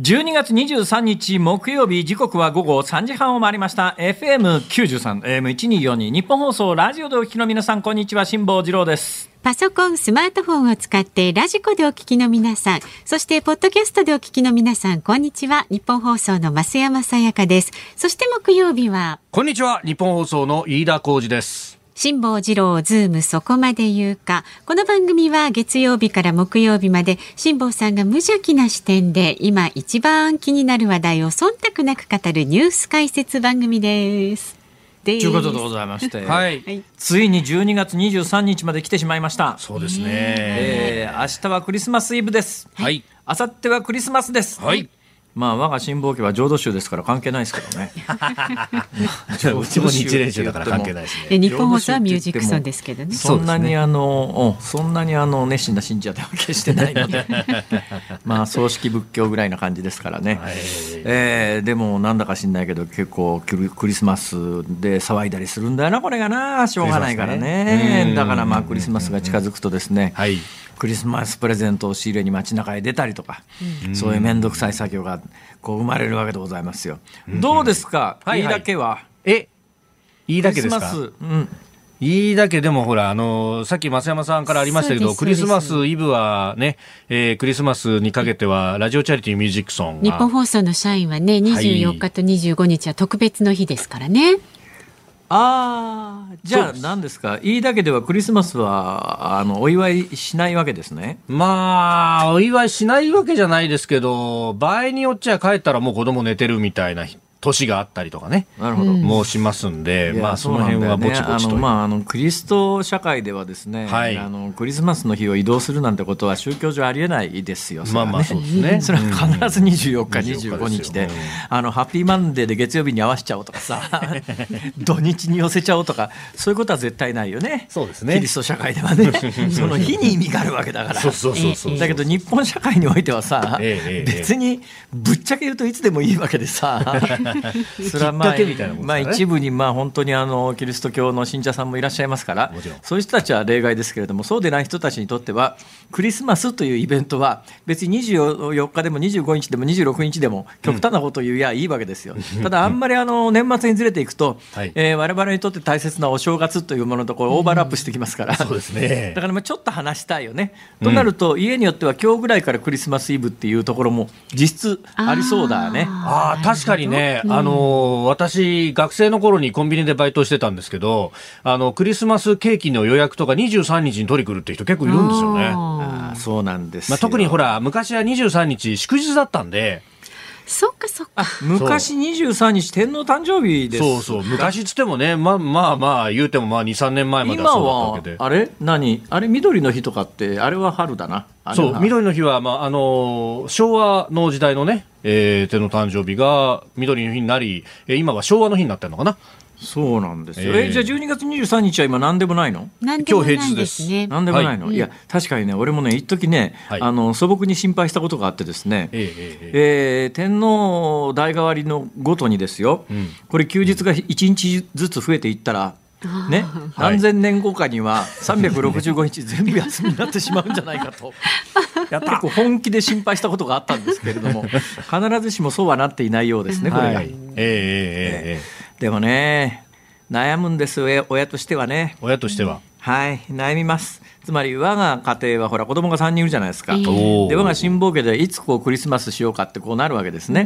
12月23日木曜日時刻は午後3時半を回りました FM93 AM1242 ニッポン放送ラジオでお聞きの皆さんこんにちは辛坊治郎ですパソコン、スマートフォンを使ってラジコでお聞きの皆さん、そしてポッドキャストでお聞きの皆さん、こんにちは。ニッポン放送の増山さやかです。そして木曜日は、こんにちは。ニッポン放送の飯田浩二です。辛坊治郎ズームそこまで言うか。この番組は月曜日から木曜日まで辛坊さんが無邪気な視点で今一番気になる話題を忖度なく語るニュース解説番組です。ということでございまして、はい、ついに12月23日まで来てしまいました。そうですね。えー、明日はクリスマスイブです。はい。明後日はクリスマスです。はい。まあ我が辛抱家は浄土宗ですから関係ないですけどね。うちも日蓮宗だから関係ないですね。日本放送はミュージックソンですけどね。そんなにあの、そんなにあの熱心な信者では決してないので、まあ葬式仏教ぐらいな感じですからね。えー、でもなんだか知んないけど結構クリスマスで騒いだりするんだよなこれがなしょうがないからね。だからまあクリスマスが近づくとですね。はい。クリスマスプレゼントを仕入れに街中へ出たりとか、うん、そういう面倒くさい作業がこう生まれるわけでございますよ。うん、どうですか、はいはい、いいだけは？え？いいだけですか？うん。いいだけでもほら、あの、さっき増山さんからありましたけど、クリスマスイブはね、えー、クリスマスにかけては、ラジオチャリティーミュージックソン日本放送の社員はね、24日と25日は特別の日ですからね。はいああじゃあ何ですか？いいだけではクリスマスはあのお祝いしないわけですね。まあお祝いしないわけじゃないですけど場合によっちゃ帰ったらもう子供寝てるみたいな年があったりとかね、なるほど。申しますんで、まあ、その辺はぼちぼちと、まあ、あのクリスト社会ではですね、はい、あのクリスマスの日を移動するなんてことは宗教上ありえないですよ、まあまあそうですね、それは必ず24日、25日で、あのハッピーマンデーで月曜日に合わせちゃおうとかさ、土日に寄せちゃおうとか、そういうことは絶対ないよね、そうですね。キリスト社会ではね、その日に意味があるわけだから、そうそうそうそうだけど日本社会においてはさ、別にぶっちゃけ言うといつでもいいわけでさ。それはまあ、まあ、一部にまあ本当にあのキリスト教の信者さんもいらっしゃいますからそういう人たちは例外ですけれどもそうでない人たちにとってはクリスマスというイベントは別に24日でも25日でも26日でも極端なことを言うやいいわけですよ、ただあんまりあの 年末にずれていくと、はい、えー、我々にとって大切なお正月というものところオーバーラップしてきますから、そうですね、だからまあちょっと話したいよね、となると家によっては今日ぐらいからクリスマスイブっていうところも実質ありそうだね。ああ確かにね、あの私、学生の頃にコンビニでバイトしてたんですけど、あの、クリスマスケーキの予約とか23日に取り来るって人結構いるんですよね。あそうなんですまあ、特にほら、昔は23日祝日だったんで、そっかそっか。昔23日天皇誕生日です。そうそう。昔つってもね、まあまあまあ言うてもまあ2、3年前まではそうだったわけで。あれ？何？あれ緑の日とかって、あれは春だな。そう、緑の日は、まあ、あのー、昭和の時代のね、えー、天皇誕生日が緑の日になり、えー、今は昭和の日になってるのかな？そうなんですよ。えー、じゃあ12月23日は今何でもないの？今日平日です。何でもないの？はい、いや確かにね、俺もね一時ね、はい、あの素朴に心配したことがあってですね、えー、えー、天皇代替わりのごとにですよ、うん、これ休日が1日ずつ増えていったら。ね、何千年後かには 365日全部休みになってしまうんじゃないかと。結構本気で心配したことがあったんですけれども 必ずしもそうはなっていないようですねこれが。はい、えー、えー、でもね悩むんです親としてはね。親としては。はい悩みますつまり我が家庭はほら子供が3人いるじゃないですか、で我が辛抱家でいつこうクリスマスしようかってこうなるわけですね。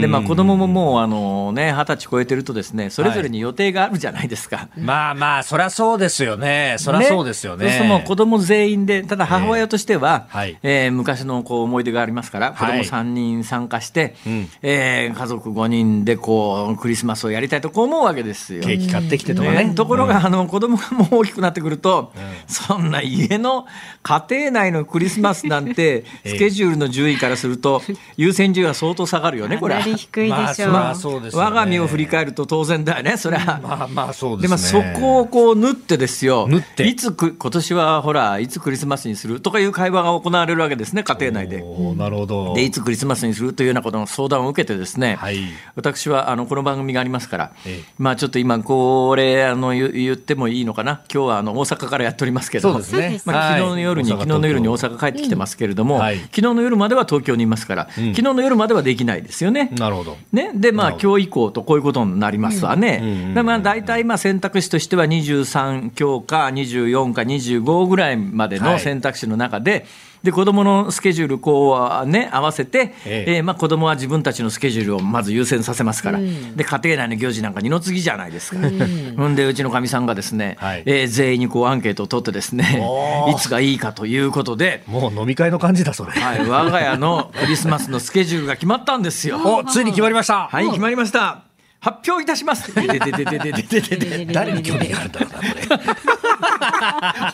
でまあ子供ももうあのね二十歳超えてるとですねそれぞれに予定があるじゃないですか、はい、まあまあそりゃそうですよね。そりゃそうですよね。ねそうも子供全員でただ母親としては、えー、はい、えー、昔のこう思い出がありますから子供3人参加して、はい、えー、家族5人でこうクリスマスをやりたいとこう思うわけですよ。ケーキ買ってきてとかね、ね、ところが、あの子供がもう大きくなってくると、うん、そんな家の家庭内のクリスマスなんて、スケジュールの順位からすると、優先順位は相当下がるよね、これ。低いでしょう。まあ、そうです、ね、我が身を振り返ると当然だよね、それは。まあまあそうです、ね、でもそこをこう縫ってですよ、縫って。いつく今年はほら、いつクリスマスにするとかいう会話が行われるわけですね、家庭内で。なるほど。でいつクリスマスにするというようなことの相談を受けてですね、はい、私はあのこの番組がありますから、ええ、まあちょっと今これあの言ってもいいのかな。今日はあの大阪からやっておりますけど、そうですねね。まあ、昨日の夜に、昨日の夜に大阪帰ってきてますけれども、昨日の夜までは東京にいますから、昨日の夜まではできないですよね。なるほど。ね、で、まあ、今日以降とこういうことになりますわね。まあ、大体、まあ、選択肢としては23強か24か25ぐらいまでの選択肢の中で、で子供のスケジュールこう、ね、合わせて、ええ。えー、まあ、子供は自分たちのスケジュールをまず優先させますから、うん、で家庭内の行事なんか二の次じゃないですか。うん、でうちのかみさんがですね、はい、えー、全員にこうアンケートを取ってですねいつがいいかということで。もう飲み会の感じだそれ、はい、我が家のクリスマスのスケジュールが決まったんですよ。おついに決まりました。はい決まりました発表いたします。誰に興味があるんだろうなこれ。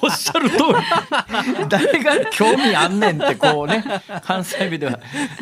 おっしゃる通り誰が興味あんねんってこうね関西弁では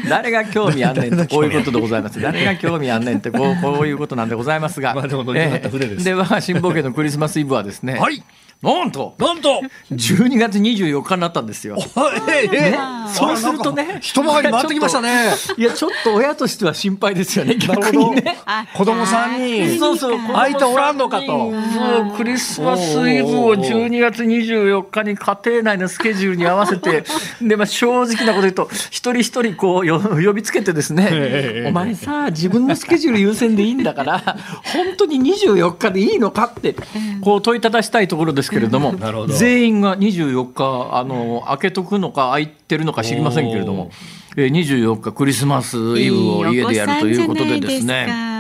誰が興味あんねんってこういうことでございます誰が興味あんねんってこうこういうことなんでございますが、まあ、でも乗りった船です、で我が新冒険のクリスマスイブはですね、はいなんと。なんと。12月24日になったんですよ。ええ、そうするとね。一回り回ってきましたね。いやちょっと親としては心配ですよね 逆にね。子供さんにそうそう相手おらんのかと。そうクリスマスイブを12月24日に家庭内のスケジュールに合わせて でまあ正直なこと言うと一人一人こうよ呼びつけてですね、お前さ自分のスケジュール優先でいいんだから本当に24日でいいのかってこう問いただしたいところです。ですけれども、全員が24日あの開けとくのか空いてるのか知りませんけれども、え24日クリスマスイブを家でやるということでですね。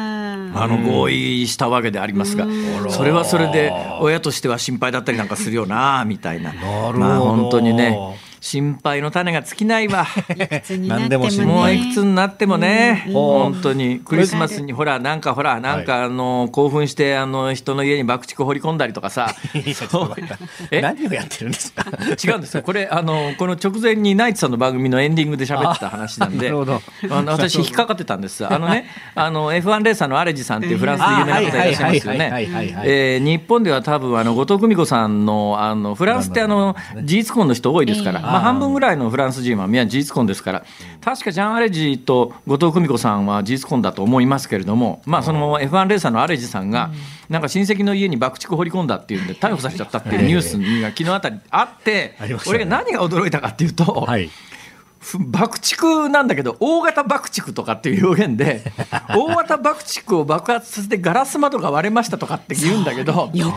あの合意したわけでありますが、それはそれで親としては心配だったりなんかするよなみたいな、まあ本当にね。心配の種が尽きないわ。何でももういくつになってもね、本当に。クリスマスにほらなんかほらなんかあの興奮してあの人の家に爆竹掘り込んだりとかさ。何をやってるんですか？違うんですよ。これあのこの直前にナイツさんの番組のエンディングで喋ってた話なんで、あの私引っかかってたんです。あのねあの F1 レーサーのアレジさんっていうフランスで有名な方いらっしゃいますよね。日本では多分あの後藤久美子さんのあのフランスってあの事実婚の人多いですから。まあ、半分ぐらいのフランス人は皆事実婚ですから、確かジャン・アレジと後藤久美子さんは事実婚だと思いますけれども、まあ、その F1 レーサーのアレジさんが、なんか親戚の家に爆竹掘り込んだっていうんで、逮捕されちゃったっていうニュースが昨日あたりあって、俺が何が驚いたかっていうと、はい爆竹なんだけど大型爆竹とかっていう表現で 大型爆竹を爆発させてガラス窓が割れましたとかって言うんだけどちょ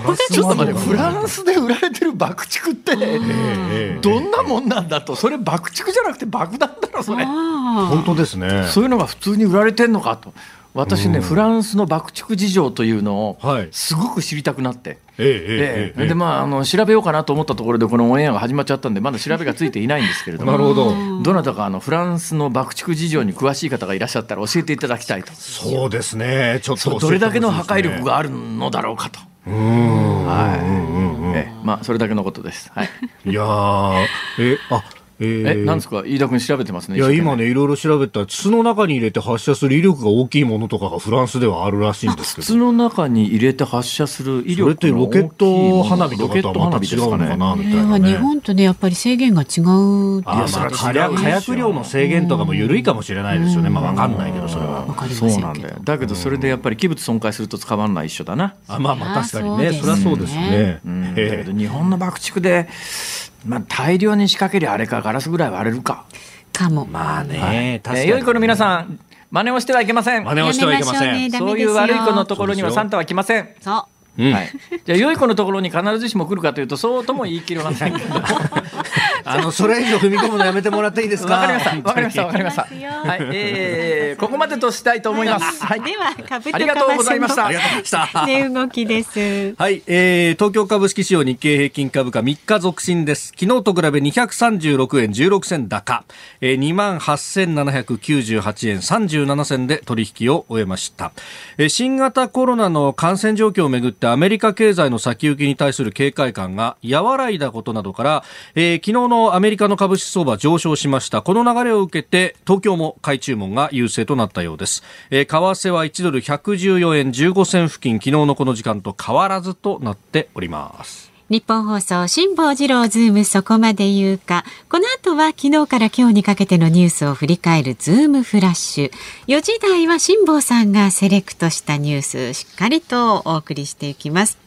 っと待ってフランスで売られてる爆竹ってどんなもんなんだと。それ爆竹じゃなくて爆弾だろそれ。本当ですね。そういうのが普通に売られてんのかと私ね、フランスの爆竹事情というのをすごく知りたくなって、ええでまああの調べようかなと思ったところでこのオンエアが始まっちゃったんでまだ調べがついていないんですけれども。なるほど。どなたかあのフランスの爆竹事情に詳しい方がいらっしゃったら教えていただきたいと。そうですね。ちょっと、どれだけの破壊力があるのだろうかと。はい、えまあそれだけのことです。はい。いやえあえー、なんですか？飯田君調べてますねいや今ねいろいろ調べた。筒の中に入れて発射する威力が大きいものとかがフランスではあるらしいんですけど。筒の中に入れて発射する威力それってロケット花火とかとはまた違うのかなみたいな、ね、日本とねやっぱり制限が違ういやそれは火薬量の制限とかも緩いかもしれないですよね。まあ分かんないけどそれは。そうなんだよ。だけどそれでやっぱり器物損壊すると捕まらない一緒だな。あまあまあ確かにね。そりゃそうですね、うん、だけど日本の爆竹でまあ、大量に仕掛けりゃあれかガラスぐらい割れるか。かも。まあね、はい、えー、良い子の皆さん、真似をしてはいけません。真似をしてはいけません。ね、そういう悪い子のところにはサンタは来ません。そう。うん、はい、じゃあ良い子のところに必ずしも来るかというとそうとも言い切れませんけど。あのそれ以上踏み込むのやめてもらっていいですか？わかりました。わかりました。わかりました。はい。えー、ここまでとしたいと思います、はい、では株ありがとうございました。ありがとうございました。値動きです。はい、えー、東京株式市場日経平均株価3日続伸です。昨日と比べ236円16銭高、えー、2万8798円37銭で取引を終えました、えー、新型コロナの感染状況をめぐってってアメリカ経済の先行きに対する警戒感が和らいだことなどから、えー、昨日のアメリカの株式相場上昇しました。この流れを受けて東京も買い注文が優勢となったようです、えー、為替は1ドル114円15銭付近。昨日のこの時間と変わらずとなっております。ニッポン放送辛坊治郎ズームそこまで言うか。この後は昨日から今日にかけてのニュースを振り返るズームフラッシュ。4時台は辛坊さんがセレクトしたニュースしっかりとお送りしていきます。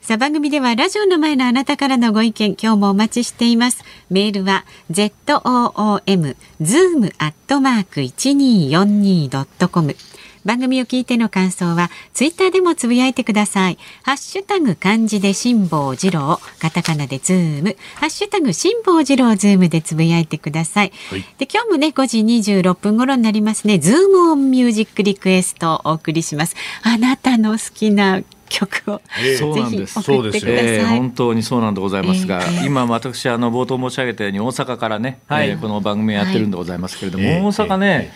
さあ番組ではラジオの前のあなたからのご意見今日もお待ちしています。メールは zoom zoom アットマーク 1242.com 番組を聞いての感想はツイッターでもつぶやいてください。ハッシュタグ漢字で辛坊治郎。カタカナでズーム。ハッシュタグ辛坊治郎ズームでつぶやいてください、はい、で今日もね5時26分頃になりますね。ズームオンミュージックリクエストをお送りします。あなたの好きな曲を、えー、ぜひ送ってください、えー、本当にそうなんでございますが、えー、今私あの冒頭申し上げたように大阪からね、はい、えー、この番組やってるんでございますけれども、はい、大阪ね、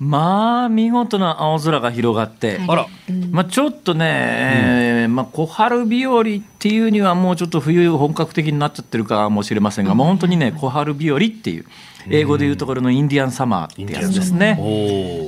まあ見事な青空が広がって、あら、まあ、ちょっとね、うん、まあ、小春日和っていうにはもうちょっと冬本格的になっちゃってるかもしれませんが、うん、もう本当にね小春日和っていう英語でいうところのインディアンサマーってやつですね、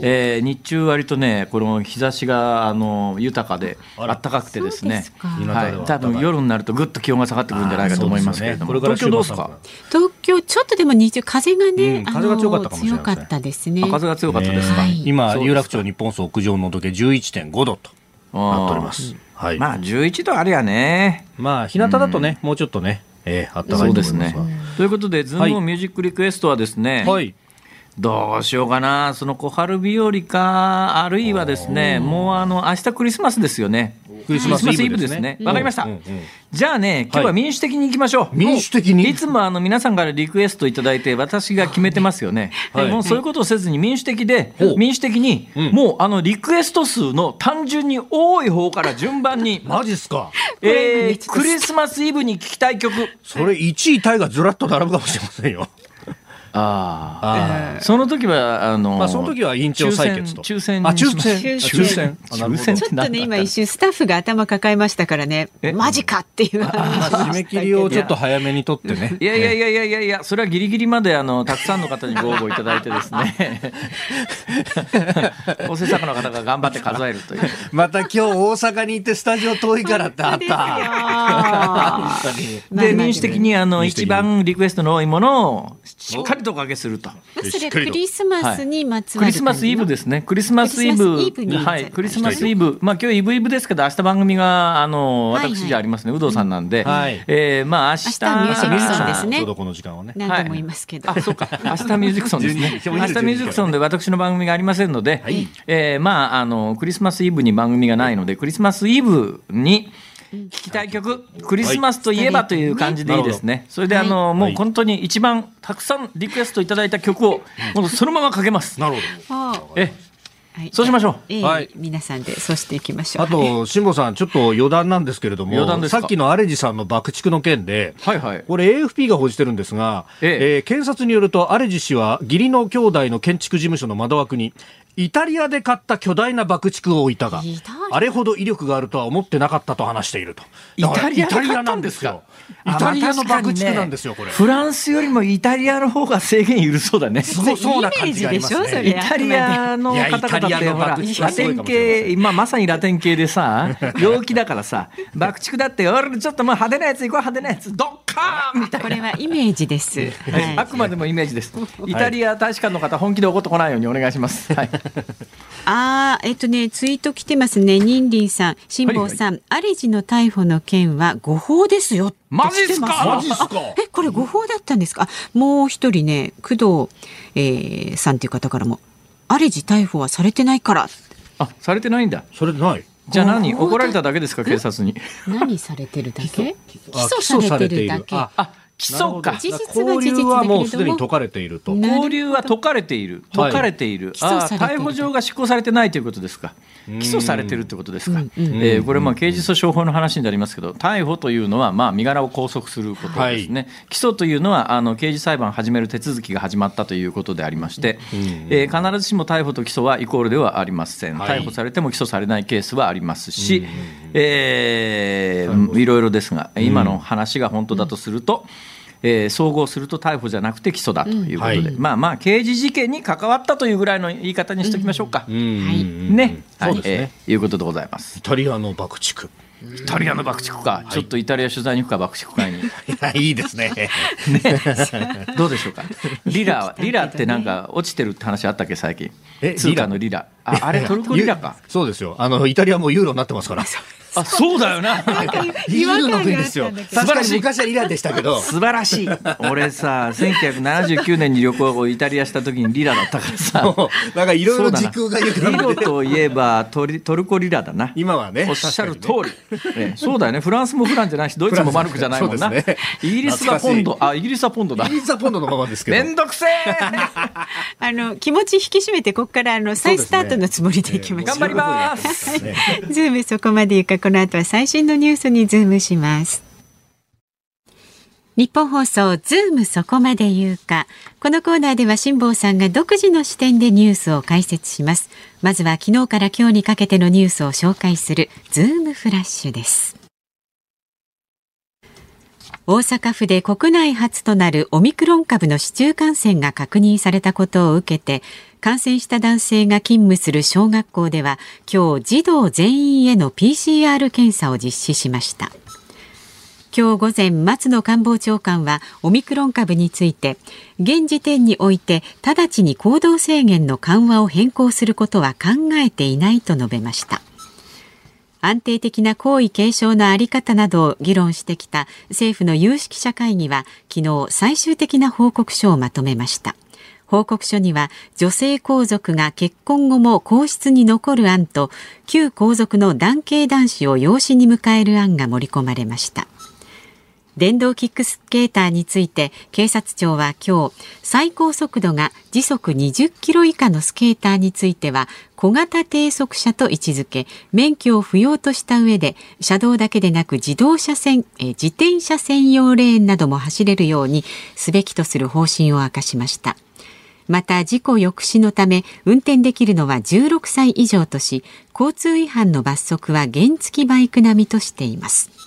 えー、日中割とねこの日差しがあの豊かで暖かくてですね。はい、多分夜になるとぐっと気温が下がってくるんじゃないかと思いますけれども、ね、東京どうですか？東京ちょっとでも日中風がね、うん、風が強かったかもしれない、ね、強かったですね。風が強かったですか、ね、今有楽町日本総屋上の時計11.5度となっております、はい、まあ11度ありゃね。まあ日向だとね、うん、もうちょっとねえー、あったかいそうですね。ということで、ズームミュージックリクエストはですね、はい、どうしようかな、その小春日和か、あるいはですね、もうあの明日クリスマスですよね。クリスマスイブですね。わ、かりました。じゃあね、今日は民主的に行きましょう。民主的に？いつもあの皆さんからリクエストいただいて、私が決めてますよね。もうそういうことをせずに民主的で、民主的に、もうあのリクエスト数の単純に多い方から順番に。マジっすか？えー、クリスマスイブに聞きたい曲。それ1位タイがずらっと並ぶかもしれませんよ。ああ、その時はあのまあその時は委員長採決と。抽選あ抽選。抽選。抽選。ちょっとね今一瞬スタッフが頭抱えましたからね。マジかっていう。締め切りをちょっと早めに取ってね。いやいやいやいやいやいやそれはギリギリまであのたくさんの方にご応募いただいてですね。構成作家の方が頑張って数えるという。また今日大阪に行ってスタジオ遠いからってあった。で民主的にあの一番リクエストの多いものをしっかりとおかけすると。それクリスマスにまつわる、クリスマスイブですね。クリスマスイブ。はい、クリスマスイブ、まあ今日イブイブですけど明日番組があの私じゃありますね、有働さんなんで、はえまあ明日明日ミュージックソンですね。ちょうどこの時間はね。何度も言いますけど。あ、そうか。明日ミュージックソンですね。明日ミュージックソンで私の番組がありませんので、えまああのクリスマスイブに番組がないのでクリスマスイブに聞きたい曲、クリスマスといえばという感じでいいですね。それであの、もう本当に一番たくさんリクエストいただいた曲を、もうそのままかけます。なるほど。え、はい、そうしましょう。はい、皆さんでそうしていきましょう。あと、辛坊さん、ちょっと余談なんですけれども、さっきのアレジさんの爆竹の件で、はいはい、これ AFP が報じてるんですが、ええ。えー、検察によると、アレジ氏は義理の兄弟の建築事務所の窓枠に、イタリアで買った巨大な爆竹を置いたが、あれほど威力があるとは思ってなかったと話していると。イタリアで買ったんですか？イタリアの爆竹なんですよ、これ。フランスよりもイタリアの方が制限緩そうだね。そう、そうな感じがありますね。イタリアの方々ってほら、ラテン系、今まさにラテン系でさ、陽気だからさ、爆竹だって、俺ちょっともう派手なやつ行こう派手なやつ、ドッカーンみたいな。これはイメージです。あくまでもイメージです。イタリア大使館の方、本気で怒ってこないようにお願いします。はい。ああ、えっとね、ツイート来てますね。ニンリンさん、辛坊さん、はいはい、アレジの逮捕の件は誤報ですよ。マジですか？マジですか？え、これ誤報だったんですか？もう一人ね、工藤、えー、さんという方からも、アレジ逮捕はされてないから。あ、されてないんだ。それない。じゃあ何？怒られただけですか警察に。何されてるだけ？起訴されてるだけ。あ、起訴か。事実は事実はもうすでに解かれていると。交流は解かれている。解かれている。ああ、逮捕状が執行されてないということですか。起訴されてるってことですか。えー、これまあ刑事訴訟法の話になりますけど、逮捕というのはまあ身柄を拘束することですね。はい、起訴というのはあの刑事裁判を始める手続きが始まったということでありまして、えー、必ずしも逮捕と起訴はイコールではありません。逮捕されても起訴されないケースはありますし、えー、いろいろですが、今の話が本当だとすると。えー、総合すると逮捕じゃなくて起訴だということで、うんはい、まあまあ刑事事件に関わったというぐらいの言い方にしておきましょうか。うん、ね、はい、ね、えー、いうことでございます。イタリアの爆竹。イタリアの爆竹か、ちょっとイタリア取材に行くか、爆竹会に。いいですね。ね、どうでしょうか。リラは、リラってなんか落ちてるって話あったっけ、最近？通貨のリラ。あ、あれトルコリラか。そうですよ。あの、イタリアもユーロになってますから。あ、そうだよな。ビールの国ですよ。確かに昔はリラでしたけど。素晴らしい。俺さ、1979年に旅行をイタリアした時にリラだったからさ。なんかいろいろ時空がリロといえばトリトルコリラだな。今はね。おっしゃる通り。そうだよね。フランスもフランじゃないし、ドイツもマルクじゃないもんな。イギリスはポンド。あ、イギリスはポンドだ。イギリスはポンドのままですけど。めんどくせえ。あの気持ち引き締めてここからあの再スタートのつもりでいきましょう。頑張ります。ズームそこまで言うかこの後は最新のニュースにズームします。ニッポン放送ズームそこまで言うか。このコーナーでは辛坊さんが独自の視点でニュースを解説します。まずは昨日から今日にかけてのニュースを紹介するズームフラッシュです。大阪府で国内初となるオミクロン株の市中感染が確認されたことを受けて感染した男性が勤務する小学校では今日児童全員への PCR 検査を実施しました。今日午前松野官房長官はオミクロン株について現時点において直ちに行動制限の緩和を変更することは考えていないと述べました。安定的な皇位継承のあり方などを議論してきた政府の有識者会議は昨日最終的な報告書をまとめました。報告書には女性皇族が結婚後も皇室に残る案と旧皇族の男系男子を養子に迎える案が盛り込まれました。電動キックスケーターについて警察庁は今日最高速度が時速20キロ以下のスケーターについては小型低速車と位置づけ免許を不要とした上で車道だけでなく自動車線え自転車専用レーンなども走れるようにすべきとする方針を明かしました。また事故抑止のため運転できるのは16歳以上とし交通違反の罰則は原付バイク並みとしています。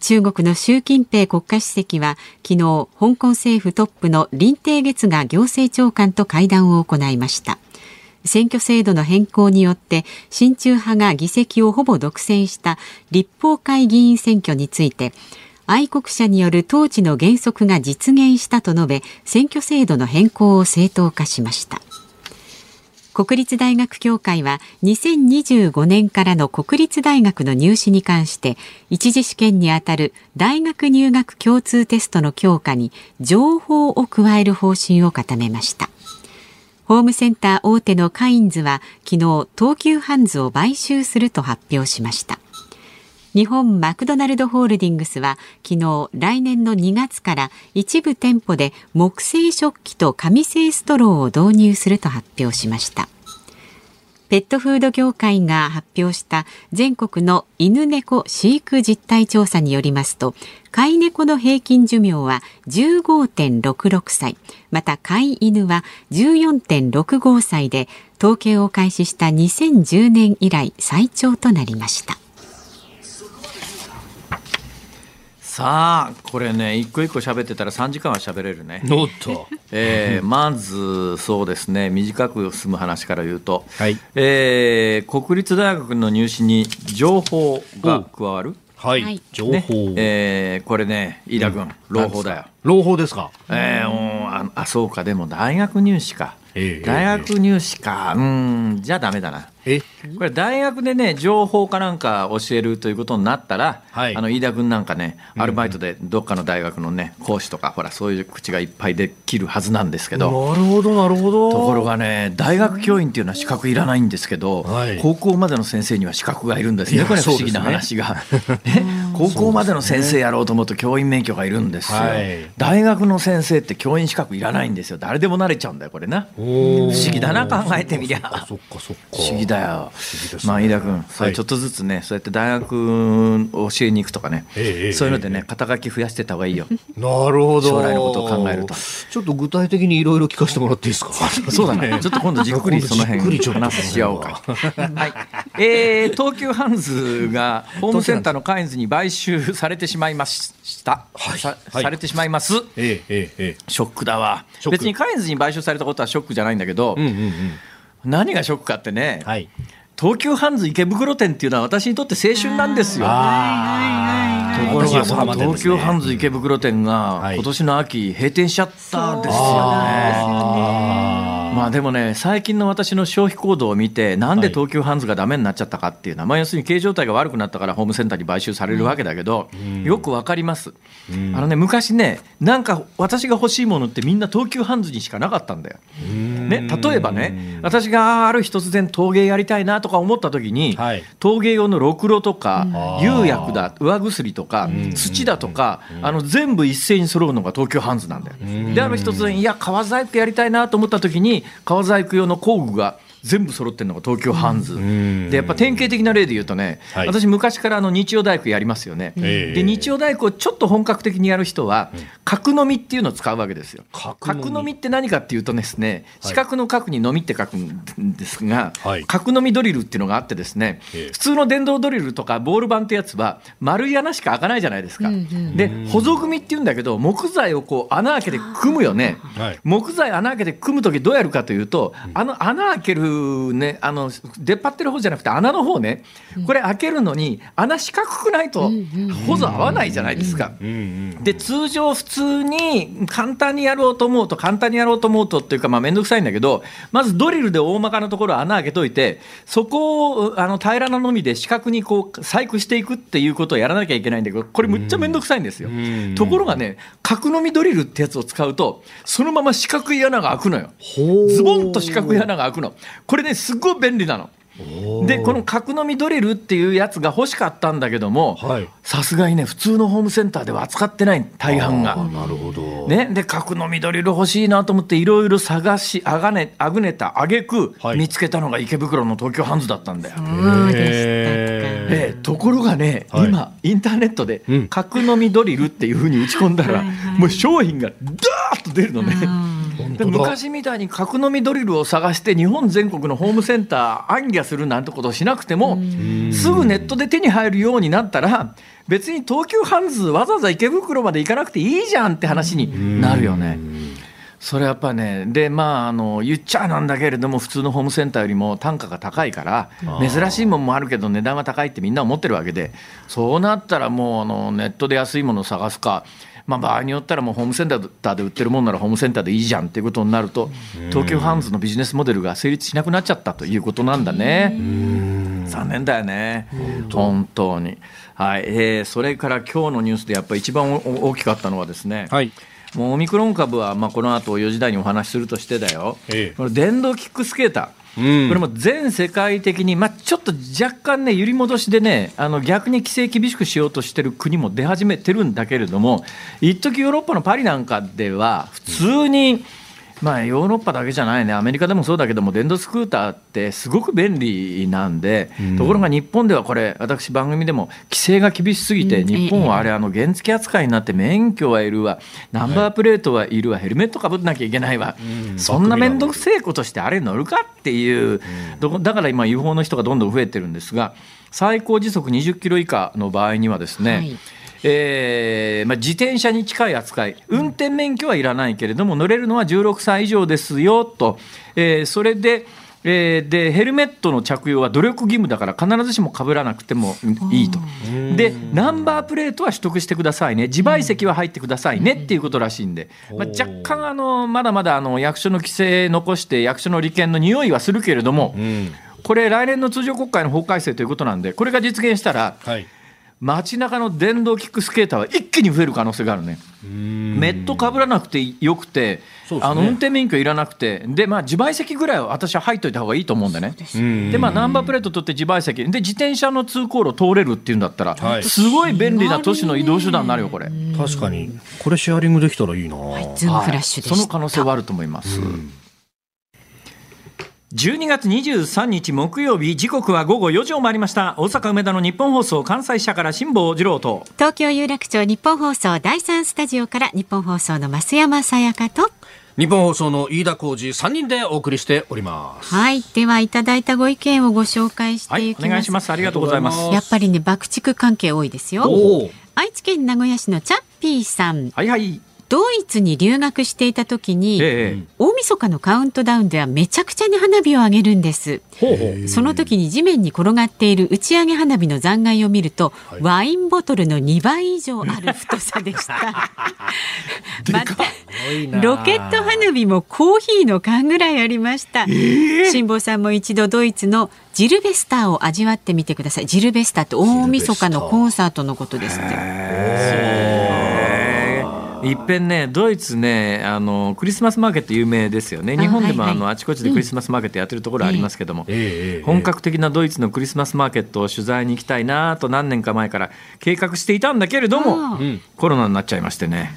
中国の習近平国家主席は昨日香港政府トップの林鄭月娥行政長官と会談を行いました。選挙制度の変更によって親中派が議席をほぼ独占した立法会議員選挙について愛国者による統治の原則が実現したと述べ選挙制度の変更を正当化しました。国立大学協会は2025年からの国立大学の入試に関して一次試験にあたる大学入学共通テストの強化に情報を加える方針を固めました。ホームセンター大手のカインズは昨日東急ハンズを買収すると発表しました。日本マクドナルドホールディングスは昨日来年の2月から一部店舗で木製食器と紙製ストローを導入すると発表しました。ペットフード協会が発表した全国の犬猫飼育実態調査によりますと飼い猫の平均寿命は15.66歳また飼い犬は14.65歳で統計を開始した2010年以来最長となりました。さあこれね一個一個喋ってたら3時間は喋れるね。おっと、えー、まずそうですね短く済む話から言うと、はい、えー、国立大学の入試に情報が加わる？はい、情報、ね、えー、これね飯田君、うん、朗報だよ。朗報ですか？えー、ああそうか。でも大学入試か。大学入試か、うんじゃあだめだなえ？これ大学でね情報かなんか教えるということになったら、はい、あの飯田君なんかねアルバイトでどっかの大学のね講師とかほらそういう口がいっぱいできるはずなんですけどなるほどなるほど。ところがね大学教員っていうのは資格いらないんですけど、はい、高校までの先生には資格がいるんですね。これ不思議な話が、ね、高校までの先生やろうと思うと教員免許がいるんですよ、はい、大学の先生って教員資格いらないんですよ誰でもなれちゃうんだよこれな不思議だな考えてみりゃ不思議だよ。まあ飯田君それちょっとずつね、はい、そうやって大学を教えに行くとかね、えー、そういうのでね肩書き増やしてた方がいいよ。なるほど。将来のことを考えると。ちょっと具体的にいろいろ聞かせてもらっていいですか？そうだね。ちょっと今度じっくりその辺話し合おうか。はい。えー、東急ハンズがホームセンターのカインズに買収されてしまいました、はい、さされてしまいます、えー、えー、ショックだわ。別にカインズに買収されたことはショックじゃないんだけど、うんうんうん何がショックかってね、はい、東急ハンズ池袋店っていうのは私にとって青春なんですよ。ところがさ、東急ハンズ池袋店が今年の秋閉店しちゃったんですよね。まあでもね、最近の私の消費行動を見て、なんで東急ハンズがダメになっちゃったかっていうのは、まあ、要するに経営状態が悪くなったからホームセンターに買収されるわけだけど、よくわかります、あのね、昔ね、なんか私が欲しいものってみんな東急ハンズにしかなかったんだよ。ね、例えばね、私がある日突然陶芸やりたいなとか思った時に、はい、陶芸用のろくろとか、釉薬だ、上薬とか、土だとか、あの全部一斉に揃うのが東急ハンズなんだよ。で、ある日突然、いや、革細工やりたいなと思った時に、川細工用の工具が全部揃ってるのが東京ハンズ、でやっぱ典型的な例で言うとね、はい、私昔からあの日曜大工やりますよね、えー、で日曜大工をちょっと本格的にやる人は角のみっていうのを使うわけですよ。角のみ。って何かっていうとですね四角の角にのみって書くんですが、はい、角のみドリルっていうのがあってですね、普通の電動ドリルとかボール板ってやつは丸い穴しか開かないじゃないですか、で細組みっていうんだけど木材をこう穴開けて組むよね、はい、木材穴開けて組む時どうやるかというとあの穴開けるね、あの出っ張ってる方じゃなくて穴の方ね、これ開けるのに穴四角くないとほぞ合わないじゃないですか。で通常普通に簡単にやろうと思うと簡単にやろうと思うとっていうかまあ面倒くさいんだけどまずドリルで大まかなところ穴開けといてそこをあの平らなのみで四角にこう細工していくっていうことをやらなきゃいけないんだけどこれむっちゃ面倒くさいんですよ。ところがね角のみドリルってやつを使うとそのまま四角い穴が開くのよ。ズボンと四角い穴が開くの。これねすごい便利なの。でこの角のみドリルっていうやつが欲しかったんだけどもさすがにね普通のホームセンターでは扱ってない大半が。なるほど。ね、で角のみドリル欲しいなと思っていろいろ探しあがねあぐねたあげく見つけたのが池袋の東京ハンズだったんだよ。えところがね、はい、今インターネットで角のみドリルっていうふうに打ち込んだら、もう商品がダーッと出るのね。で昔みたいに角のみドリルを探して日本全国のホームセンター暗記するなんてことをしなくてもすぐネットで手に入るようになったら別に東急ハンズわざわざ池袋まで行かなくていいじゃんって話になるよね。それやっぱね、で、まあ、あの言っちゃなんだけれども、普通のホームセンターよりも単価が高いから、珍しいものもあるけど、値段は高いってみんな思ってるわけで、そうなったらもうあのネットで安いものを探すか、まあ、場合によったらもうホームセンターで売ってるもんならホームセンターでいいじゃんっていうことになると東急ハンズのビジネスモデルが成立しなくなっちゃったということなんだね。残念だよね。本当。に。はい、えー、それから今日のニュースでやっぱり一番大きかったのはですね、はい。もうオミクロン株はまあこの後4時台にお話しするとしてだよ、ええ、電動キックスケーター、これも全世界的に、まあ、ちょっと若干ね、揺り戻しでね、あの逆に規制厳しくしようとしてる国も出始めてるんだけれども、一時ヨーロッパのパリなんかでは、普通に、うんまあ、ヨーロッパだけじゃないね、アメリカでもそうだけども、電動スクーターってすごく便利なんで、うん、ところが日本ではこれ、私、番組でも規制が厳しすぎて、日本はあれ、あの原付扱いになって、免許はいるわ、ナンバープレートはいるわ、ヘルメットかぶんなきゃいけないわ、そんな面倒くせえことして、あれ乗るかっていう、だから今、違法の人がどんどん増えてるんですが、最高時速20キロ以下の場合にはですね、はいえーまあ、自転車に近い扱い、運転免許はいらないけれども、乗れるのは16歳以上ですよと、えー、それで、えー、でヘルメットの着用は努力義務だから必ずしもかぶらなくてもいいと。でナンバープレートは取得してくださいね。自賠責は入ってくださいね。っていうことらしいんで、まあ、若干あのまだまだあの役所の規制残して役所の利権の匂いはするけれども、これ来年の通常国会の法改正ということなんでこれが実現したら、はい街中の電動キックスケーターは一気に増える可能性があるね。メットかぶらなくてよくて、ね、あの運転免許いらなくて、でまあ、自賠責ぐらいは私は入っといた方がいいと思うんだね。で、まあ、ナンバープレート取って自賠責、で自転車の通行路通れるっていうんだったら、はい、すごい便利な都市の移動手段になるよ、これ。確かに、これシェアリングできたらいいな。はい、その可能性はあると思います。12月23日木曜日時刻は午後4時を回りました。大阪梅田の日本放送関西社から辛坊治郎と。東京有楽町日本放送第三スタジオから日本放送の増山さやかと。日本放送の飯田浩二3人でお送りしております。はい。ではいただいたご意見をご紹介していきます、はい、お願いします。ありがとうございます。やっぱりね爆竹関係多いですよ。愛知県名古屋市のチャッピーさん。はいはいドイツに留学していた時に、ええ、大晦日のカウントダウンではめちゃくちゃに花火を上げるんです。その時に地面に転がっている打ち上げ花火の残骸を見ると、はい、ワインボトルの2倍以上ある太さでした。またロケット花火もコーヒーの缶ぐらいありました。辛、坊、さんも一度ドイツのジルベスターを味わってみてください。ジルベスターって大晦日のコンサートのことですって。いっぺんねドイツねあのクリスマスマーケット有名ですよね。日本でもあの、あちこちでクリスマスマーケットやってるところありますけども、本格的なドイツのクリスマスマーケットを取材に行きたいなと何年か前から計画していたんだけれども、コロナになっちゃいましてね。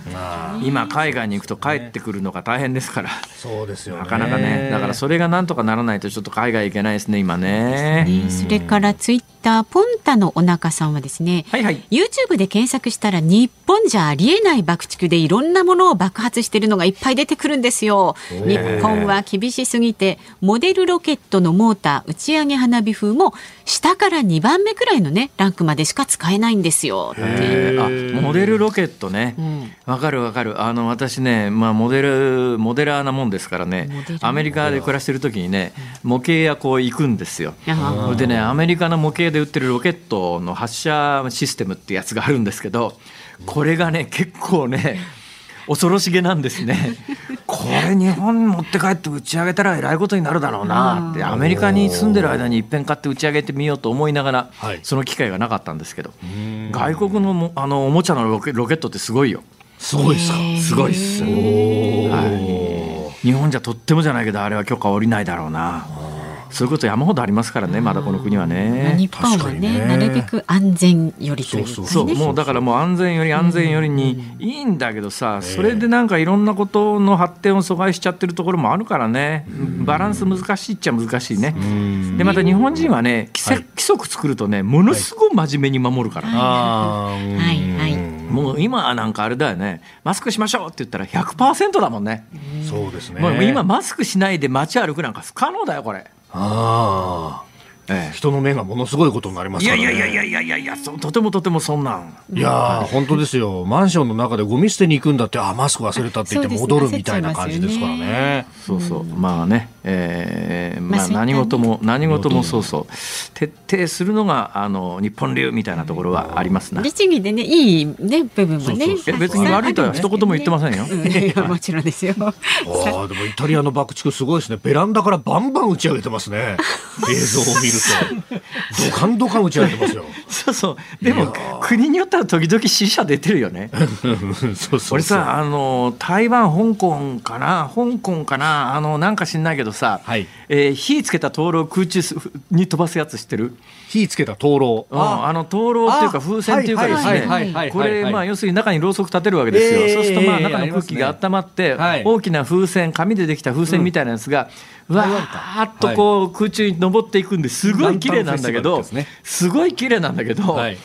今海外に行くと帰ってくるのが大変ですから。そうですよ、なかなかね。だからそれがなんとかならないとちょっと海外行けないですね今ね。それからツイッターポンタのお腹さんはですね、はいはい、YouTube で検索したら日本じゃありえない爆竹でいろんなものを爆発しているのがいっぱい出てくるんですよ。日本は厳しすぎてモデルロケットのモーター打ち上げ花火風も下から2番目くらいのねランクまでしか使えないんですよ。あモデルロケットね。わ、うん、かるわかる。あの私ね、まあ、モデルモデラーなもんですからね。アメリカで暮らしてる時にね模型屋こう行くんですよ。でねアメリカの模型で売ってるロケットの発射システムってやつがあるんですけどこれがね結構ね恐ろしげなんですね。これ日本に持って帰って打ち上げたらえらいことになるだろうなってアメリカに住んでる間にいっぺん買って打ち上げてみようと思いながら、その機会がなかったんですけど外国のあのおもちゃのロケロケットってすごいよ。すごいですか？すごいっす。はい。日本じゃとってもじゃないけどあれは許可下りないだろうな。そういうこと山ほどありますからね、まだこの国はね。日本はね、ね。なるべく安全よりという、ね、そう。もうだからもう安全より安全よりにいいんだけどさ、それでなんかいろんなことの発展を阻害しちゃってるところもあるからね、バランス難しいっちゃ難しいね。でまた日本人はね規則作るとねものすごい真面目に守るから、ね。はい。はい。もう今なんかあれだよね。マスクしましょうって言ったら100%だもんね。そうですね。もう今マスクしないで街歩くなんか不可能だよこれ。ああ。ええ、人の目がものすごいことになりますから、ね、いやいやいやいやいやいやとてもとてもそんなん。いや本当ですよ。マンションの中でゴミ捨てに行くんだってあマスク忘れたって言って戻るみたいな感じですからね。そうそう。まあね、えー、まあ何事も何事も。そうそう。徹底するのがあの日本流みたいなところはありますな。律儀でねいいね部分もね。別に悪いとは一言も言ってませんよ、もちろんですよ。ああでもイタリアの爆竹すごいですね。ベランダからバンバン打ち上げてますね。映像を見ると。ドカンドカン打ち上げてますよ。そうそう。でも国によっては時々死者出てるよね。そうそう俺さあの台湾香港かな？香港かな？あのなんか知んないけどさ、はい。えー、火つけた灯籠空中に飛ばすやつ知ってる？火つけた灯籠。ああの灯籠っていうか風船っていうかですね。これまあ要するに中にろうそく立てるわけですよ、えー、そうするとまあ中の空気が温まって、大きな風船紙でできた風船みたいなやつが、うん、わーっとこう空中に登っていくんです。ごい綺麗なんだけど、すごい綺麗なんだけど、はい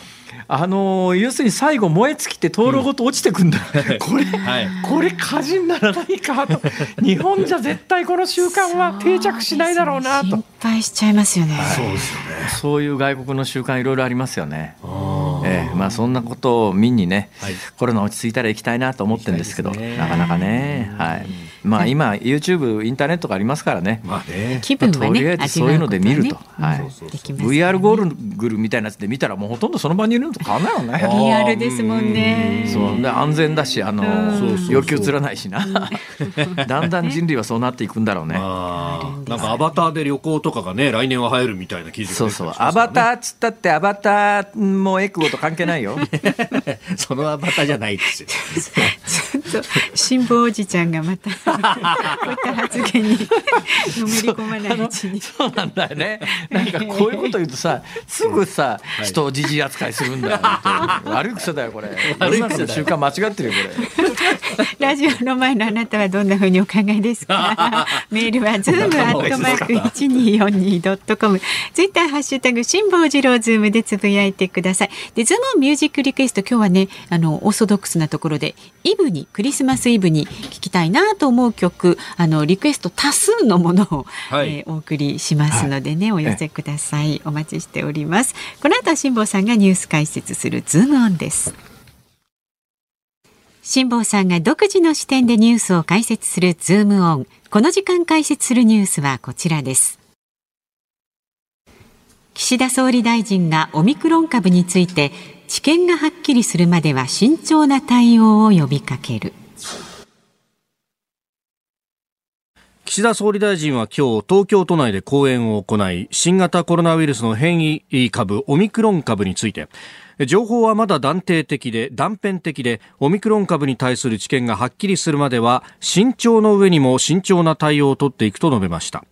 あの要するに最後燃え尽きて灯籠ごと落ちてくんだ、うん、これ、はい、これ火事にならないかと。日本じゃ絶対この習慣は定着しないだろうなと。心配しちゃいますよね、そうですよね。そういう外国の習慣いろいろありますよね。えー、まあそんなことを見にね、はい、コロナ落ち着いたら行きたいなと思ってるんですけど、なかなかね、はい。まあ今 YouTube インターネットがありますからね。まあね。気分はね、とりあえずそういうので見ると、はい。VR ゴーグルみたいなやつで見たらもうほとんどその場にいるのと変わんないよね。リアルですもんね。そうで安全だしあの要求つらないしな。だんだん人類はそうなっていくんだろうね。なんかアバターで旅行とかがね来年は入るみたいな記事そうそうアバターっつったってアバターもエクゴと関係ないよ。そのアバターじゃないですよ。辛抱おじちゃんがまた。こういった発言にのめり込まないうちに。そうなんだよね。なんかこういうこと言うとさすぐさ人をじじい扱いするんだよ。悪い癖だよこれ。悪い癖習慣間違ってるよこれ。ラジオの前のあなたはどんなふうにお考えですか？メールはズームアットマーク一二四二ドットコム。ツイッターハッシュタグ辛坊治郎ズームでつぶやいてください。でズームミュージックリクエスト今日はねあのオーソドックスなところでイブにクリスマスイブに聞きたいなと思う曲あのリクエスト多数のものを、はい、えー、お送りしますのでね、はい、お寄せください。お待ちしております。この後辛坊さんがニュース解説するズームオンです。辛坊さんが独自の視点でニュースを解説するズームオン。この時間解説するニュースはこちらです。岸田総理大臣がオミクロン株について知見がはっきりするまでは慎重な対応を呼びかける。岸田総理大臣は今日東京都内で講演を行い新型コロナウイルスの変異株オミクロン株について情報はまだ断定的で断片的でオミクロン株に対する知見がはっきりするまでは慎重の上にも慎重な対応を取っていくと述べました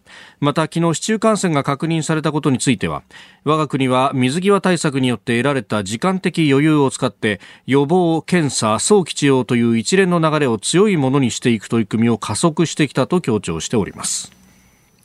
また昨日市中感染が確認されたことについては我が国は水際対策によって得られた時間的余裕を使って予防検査早期治療という一連の流れを強いものにしていく取り組みを加速してきたと強調しております。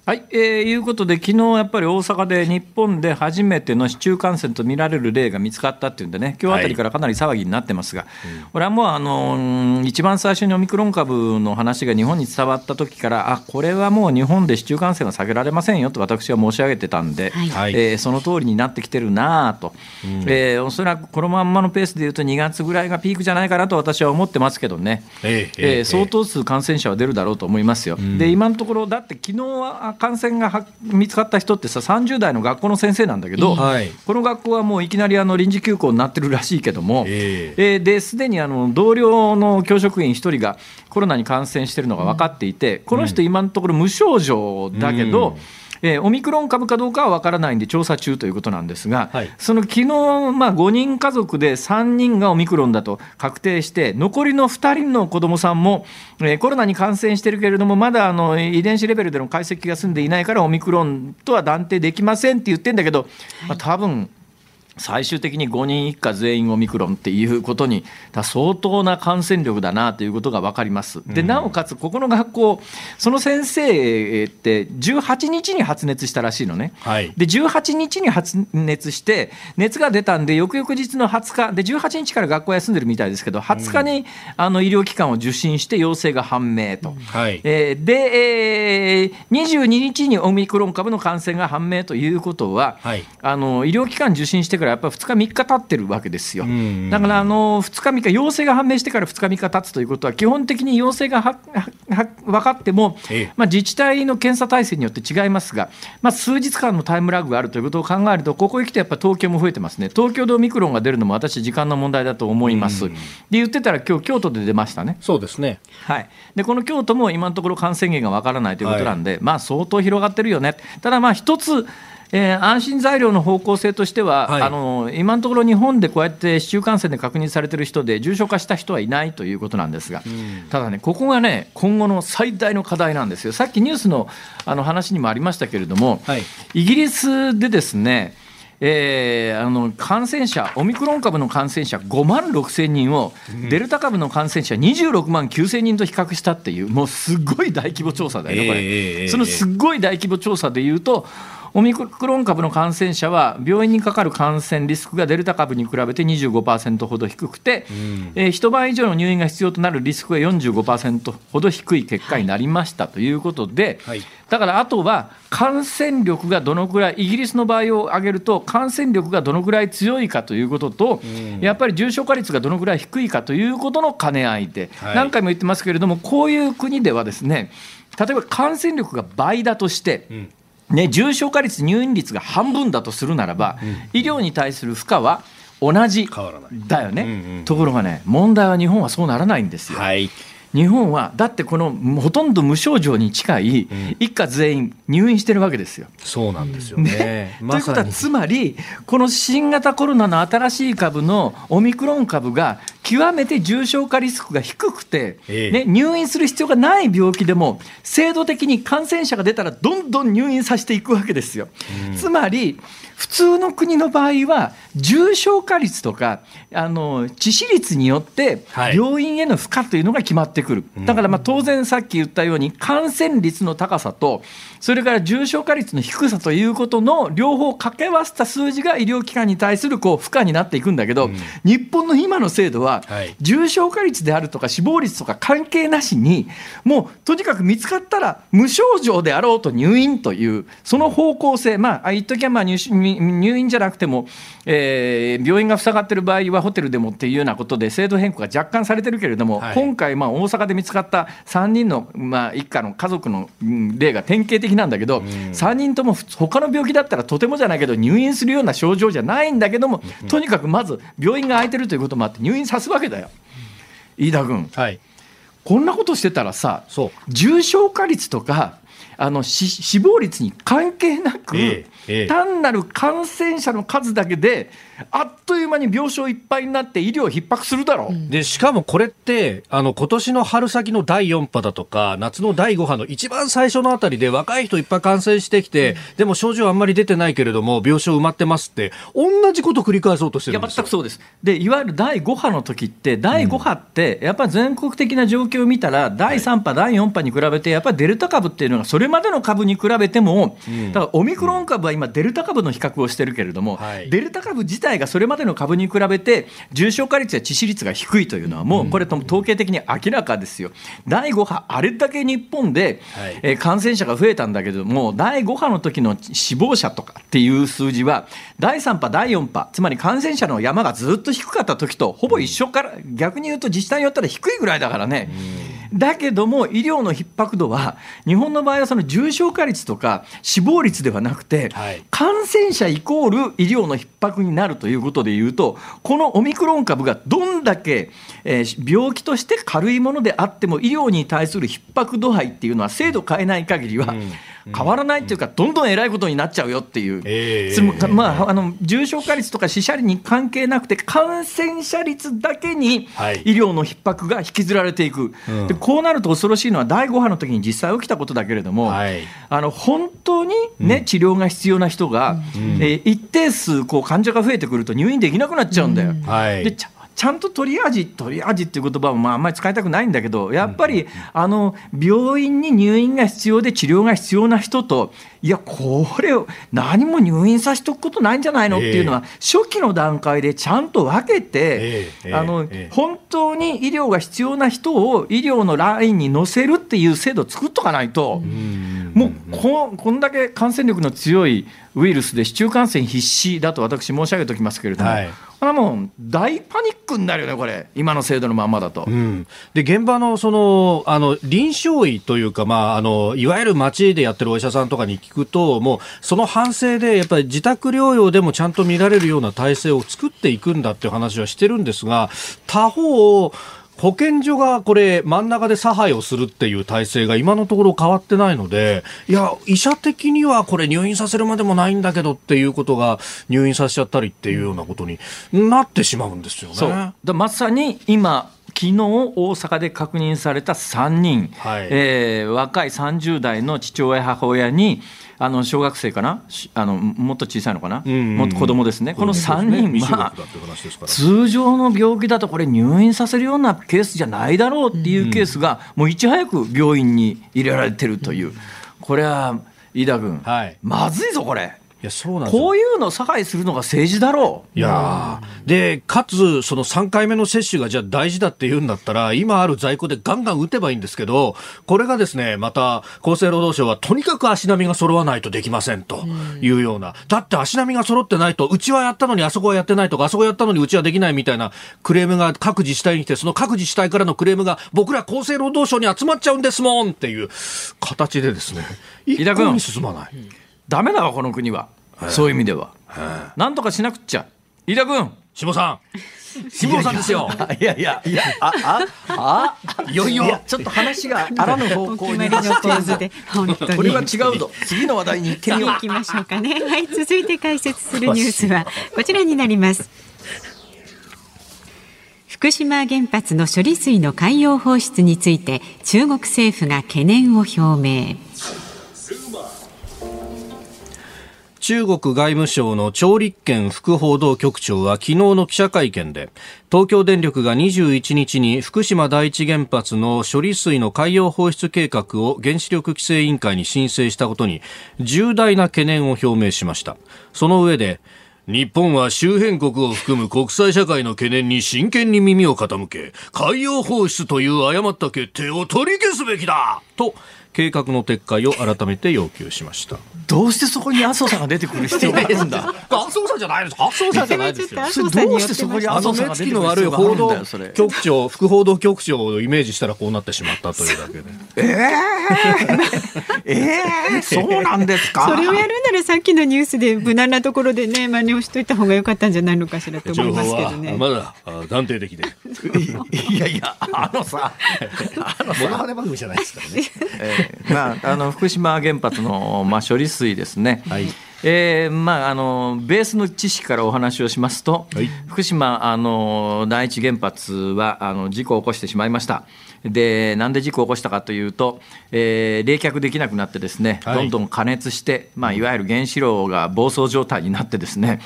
はい、えー、いうことで、昨日やっぱり大阪で日本で初めての市中感染と見られる例が見つかったっていうんでね、今日あたりからかなり騒ぎになってますが、はい、これはもうあの一番最初にオミクロン株の話が日本に伝わった時から、あこれはもう日本で市中感染は下げられませんよと私は申し上げてたんで、はい、えー、その通りになってきてるなと、うん、えー、おそらくこのまんまのペースでいうと、2月ぐらいがピークじゃないかなと私は思ってますけどね、えー、えー、相当数感染者は出るだろうと思いますよ。うん、で今のところだって昨日は感染が見つかった人ってさ30代の学校の先生なんだけど、はい、この学校はもういきなりあの臨時休校になってるらしいけども、えー、えー、ですでにあの同僚の教職員1人がコロナに感染しているのが分かっていて、この人今のところ無症状だけど、うんえー、オミクロン株かどうかは分からないんで調査中ということなんですが、はい、その昨日まあ5人家族で3人がオミクロンだと確定して、残りの2人の子どもさんも、えー、コロナに感染してるけれども、まだあの遺伝子レベルでの解析が済んでいないから、オミクロンとは断定できませんって言ってんだけど、まあ、多分最終的に5人一家全員オミクロンっていうことに相当な感染力だなということが分かります。でなおかつここの学校その先生って18日に発熱したらしいのね。はい、で18日に発熱して熱が出たんで翌々日の20日で18日から学校休んでるみたいですけど20日にあの医療機関を受診して陽性が判明と。はい、えー、で、えー、22日にオミクロン株の感染が判明ということは、はい、あの医療機関受診してからやっぱり2日、3日経ってるわけですよ。だからあの2日、3日、陽性が判明してから2日、3日経つということは、基本的に陽性がはは分かっても、まあ、自治体の検査体制によって違いますが、まあ、数日間のタイムラグがあるということを考えると、ここへ来てやっぱ東京も増えてますね、東京でオミクロンが出るのも私、時間の問題だと思います。で言ってたら、今日京都で出ましたね。そうですね、はい、でこの京都も今のところ感染源が分からないということなんで、はい、まあ、相当広がってるよね。ただまあ一つえー、安心材料の方向性としては、はい、あの今のところ日本でこうやって市中感染で確認されている人で重症化した人はいないということなんですが、うん、ただね、ここがね、今後の最大の課題なんですよ、さっきニュースのあの話にもありましたけれども、はい、イギリスでですね、えー、あの感染者、オミクロン株の感染者5万6千人を、デルタ株の感染者26万9千人と比較したっていう、もうすごい大規模調査だよね、これ。えー、そのすごい大規模調査でいうと、オミクロン株の感染者は病院にかかる感染リスクがデルタ株に比べて25%ほど低くて、うん、えー、一晩以上の入院が必要となるリスクが45%ほど低い結果になりましたということで、はい、だからあとは感染力がどのくらい、イギリスの場合を挙げると、感染力がどのくらい強いかということと、うん、やっぱり重症化率がどのくらい低いかということの兼ね合いで、はい、何回も言ってますけれども、こういう国ではですね、例えば感染力が倍だとして、うんね、重症化率、入院率が半分だとするならば、うん、医療に対する負荷は同じだよね、うんうん、ところがね、問題は日本はそうならないんですよ。はい日本はだってこのほとんど無症状に近い一家全員入院してるわけですよ。そうなんですよね。ねということはつまりこの新型コロナの新しい株のオミクロン株が極めて重症化リスクが低くて、ね、入院する必要がない病気でも制度的に感染者が出たらどんどん入院させていくわけですよ。つまり普通の国の場合は重症化率とかあの致死率によって病院への負荷というのが決まってくる、はい、だからまあ当然さっき言ったように感染率の高さとそれから重症化率の低さということの両方掛け合わせた数字が医療機関に対するこう負荷になっていくんだけど、うん、日本の今の制度は重症化率であるとか死亡率とか関係なしにもうとにかく見つかったら無症状であろうと入院というその方向性。まあ一時はまあ入入院じゃなくても、えー、病院が塞がってる場合はホテルでもっていうようなことで制度変更が若干されてるけれども、はい、今回まあ大阪で見つかった3人のまあ一家の家族の例が典型的なんだけど、うん、3人とも他の病気だったらとてもじゃないけど入院するような症状じゃないんだけども、とにかくまず病院が空いてるということもあって入院さすわけだよ。飯田君、はい、こんなことしてたらさ重症化率とかあの死亡率に関係なく、ええ、単なる感染者の数だけであっという間に病床いっぱいになって医療逼迫するだろう、うん、でしかもこれってあの今年の春先の第4波だとか夏の第5波の一番最初のあたりで若い人いっぱい感染してきて、うん、でも症状あんまり出てないけれども病床埋まってますって同じこと繰り返そうとしてるんですいや全くそうです。でいわゆる第5波の時って第5波ってやっぱり全国的な状況を見たら第3波、第4波に比べてやっぱりデルタ株っていうのがそれまでの株に比べても、だからオミクロン株は今デルタ株の比較をしてるけれども、デルタ株自体体がそれまでの株に比べて重症化率や致死率が低いというのはもうこれとも統計的に明らかですよ。第5波あれだけ日本で、え感染者が増えたんだけども第5波の時の死亡者とかっていう数字は第3波第4波つまり感染者の山がずっと低かった時とほぼ一緒から逆に言うと自治体によったら低いぐらいだからね。だけども医療の逼迫度は日本の場合はその重症化率とか死亡率ではなくて、感染者イコール医療の逼迫になるということでいうとこのオミクロン株がどんだけ、えー、病気として軽いものであっても医療に対する逼迫度合いっていうのは制度変えない限りは、変わらないっていうか、どんどんえらいことになっちゃうよっていう、えー、まあ、あの重症化率とか死者率に関係なくて、感染者率だけに医療の逼迫が引きずられていく、はい、でこうなると恐ろしいのは、第5波の時に実際起きたことだけれども、はい、あの本当にね、うん、治療が必要な人が、うん、えー、一定数こう患者が増えてくると入院できなくなっちゃうんだよ。うん。はい、でちゃんとトリアージトリアージっていう言葉もまああんまり使いたくないんだけどやっぱりあの病院に入院が必要で治療が必要な人といやこれを何も入院させておくことないんじゃないのっていうのは初期の段階でちゃんと分けてあの本当に医療が必要な人を医療のラインに乗せるっていう制度を作っとかないともうここんだけ感染力の強いウイルスで市中感染必至だと私申し上げておきますけれども、はい、これはもう大パニックになるよね、これ、今の制度のままだと。うん、で現場のそのあの臨床医というか、まああの、いわゆる街でやってるお医者さんとかに聞くと、もうその反省で、やっぱり自宅療養でもちゃんと見られるような体制を作っていくんだっていう話はしてるんですが、他方、保健所がこれ真ん中で差配をするっていう体制が今のところ変わってないので、いや、医者的にはこれ入院させるまでもないんだけどっていうことが入院させちゃったりっていうようなことになってしまうんですよね。まさに今昨日大阪で確認された3人、はい、えー、若い30代の父親母親にあの小学生かな？あのもっと小さいのかな、うんうん、もっと子供ですね、この3人は、通常の病気だとこれ入院させるようなケースじゃないだろうっていうケースが、もういち早く病院に入れられてるという、これは飯田君、はい、まずいぞこれ。いやそうなんこういうのを差配するのが政治だろう。いやで、かつ、その3回目の接種がじゃあ大事だって言うんだったら、今ある在庫でガンガン打てばいいんですけど、これがですね、また厚生労働省はとにかく足並みが揃わないとできませんというような、だって足並みが揃ってないと、うちはやったのにあそこはやってないとか、あそこやったのにうちはできないみたいなクレームが各自治体に来て、その各自治体からのクレームが僕ら厚生労働省に集まっちゃうんですもんっていう形でですね、一向に進まない。ダメだわ、この国は。そういう意味では。なんとかしなくっちゃ。飯田君。下さん。辛坊さんですよ。いやいやいや、あ、あ、あ、いよいよ。ちょっと話があらぬ方向に。これは違うぞ。次の話題に行ってみよう。行きましょうかね。はい、続いて解説するニュースはこちらになります。福島原発の処理水の海洋放出について中国政府が懸念を表明。中国外務省の張立健副報道局長は昨日の記者会見で東京電力が21日に福島第一原発の処理水の海洋放出計画を原子力規制委員会に申請したことに重大な懸念を表明しました。その上で日本は周辺国を含む国際社会の懸念に真剣に耳を傾け、海洋放出という誤った決定を取り消すべきだと、計画の撤回を改めて要求しました。どうしてそこに麻生さんが出てくる必要があるんだ麻生さんじゃないです。麻生さんじゃないですよ。それどうしてそこに麻生さんが出てくる必要があるんだよそれ。局長副報道局長をイメージしたらこうなってしまったというだけで。ええー、ええー、そうなんですか？それをやるならさっきのニュースで無難なところでね真似をしといた方が良かったんじじゃないのかしらと思いますけどね。まだ断定的で。いやいや、あのさ、あのモノマネ番組じゃないですからね。えー、まあ、あの福島原発の、まあ、処理水ですね。はいえーまあ、あのベースの知識からお話をしますと、はい、福島あの第一原発はあの事故を起こしてしまいました。でなんで事故を起こしたかというと、えー、冷却できなくなってですね、はい、どんどん加熱して、まあ、いわゆる原子炉が暴走状態になってですね、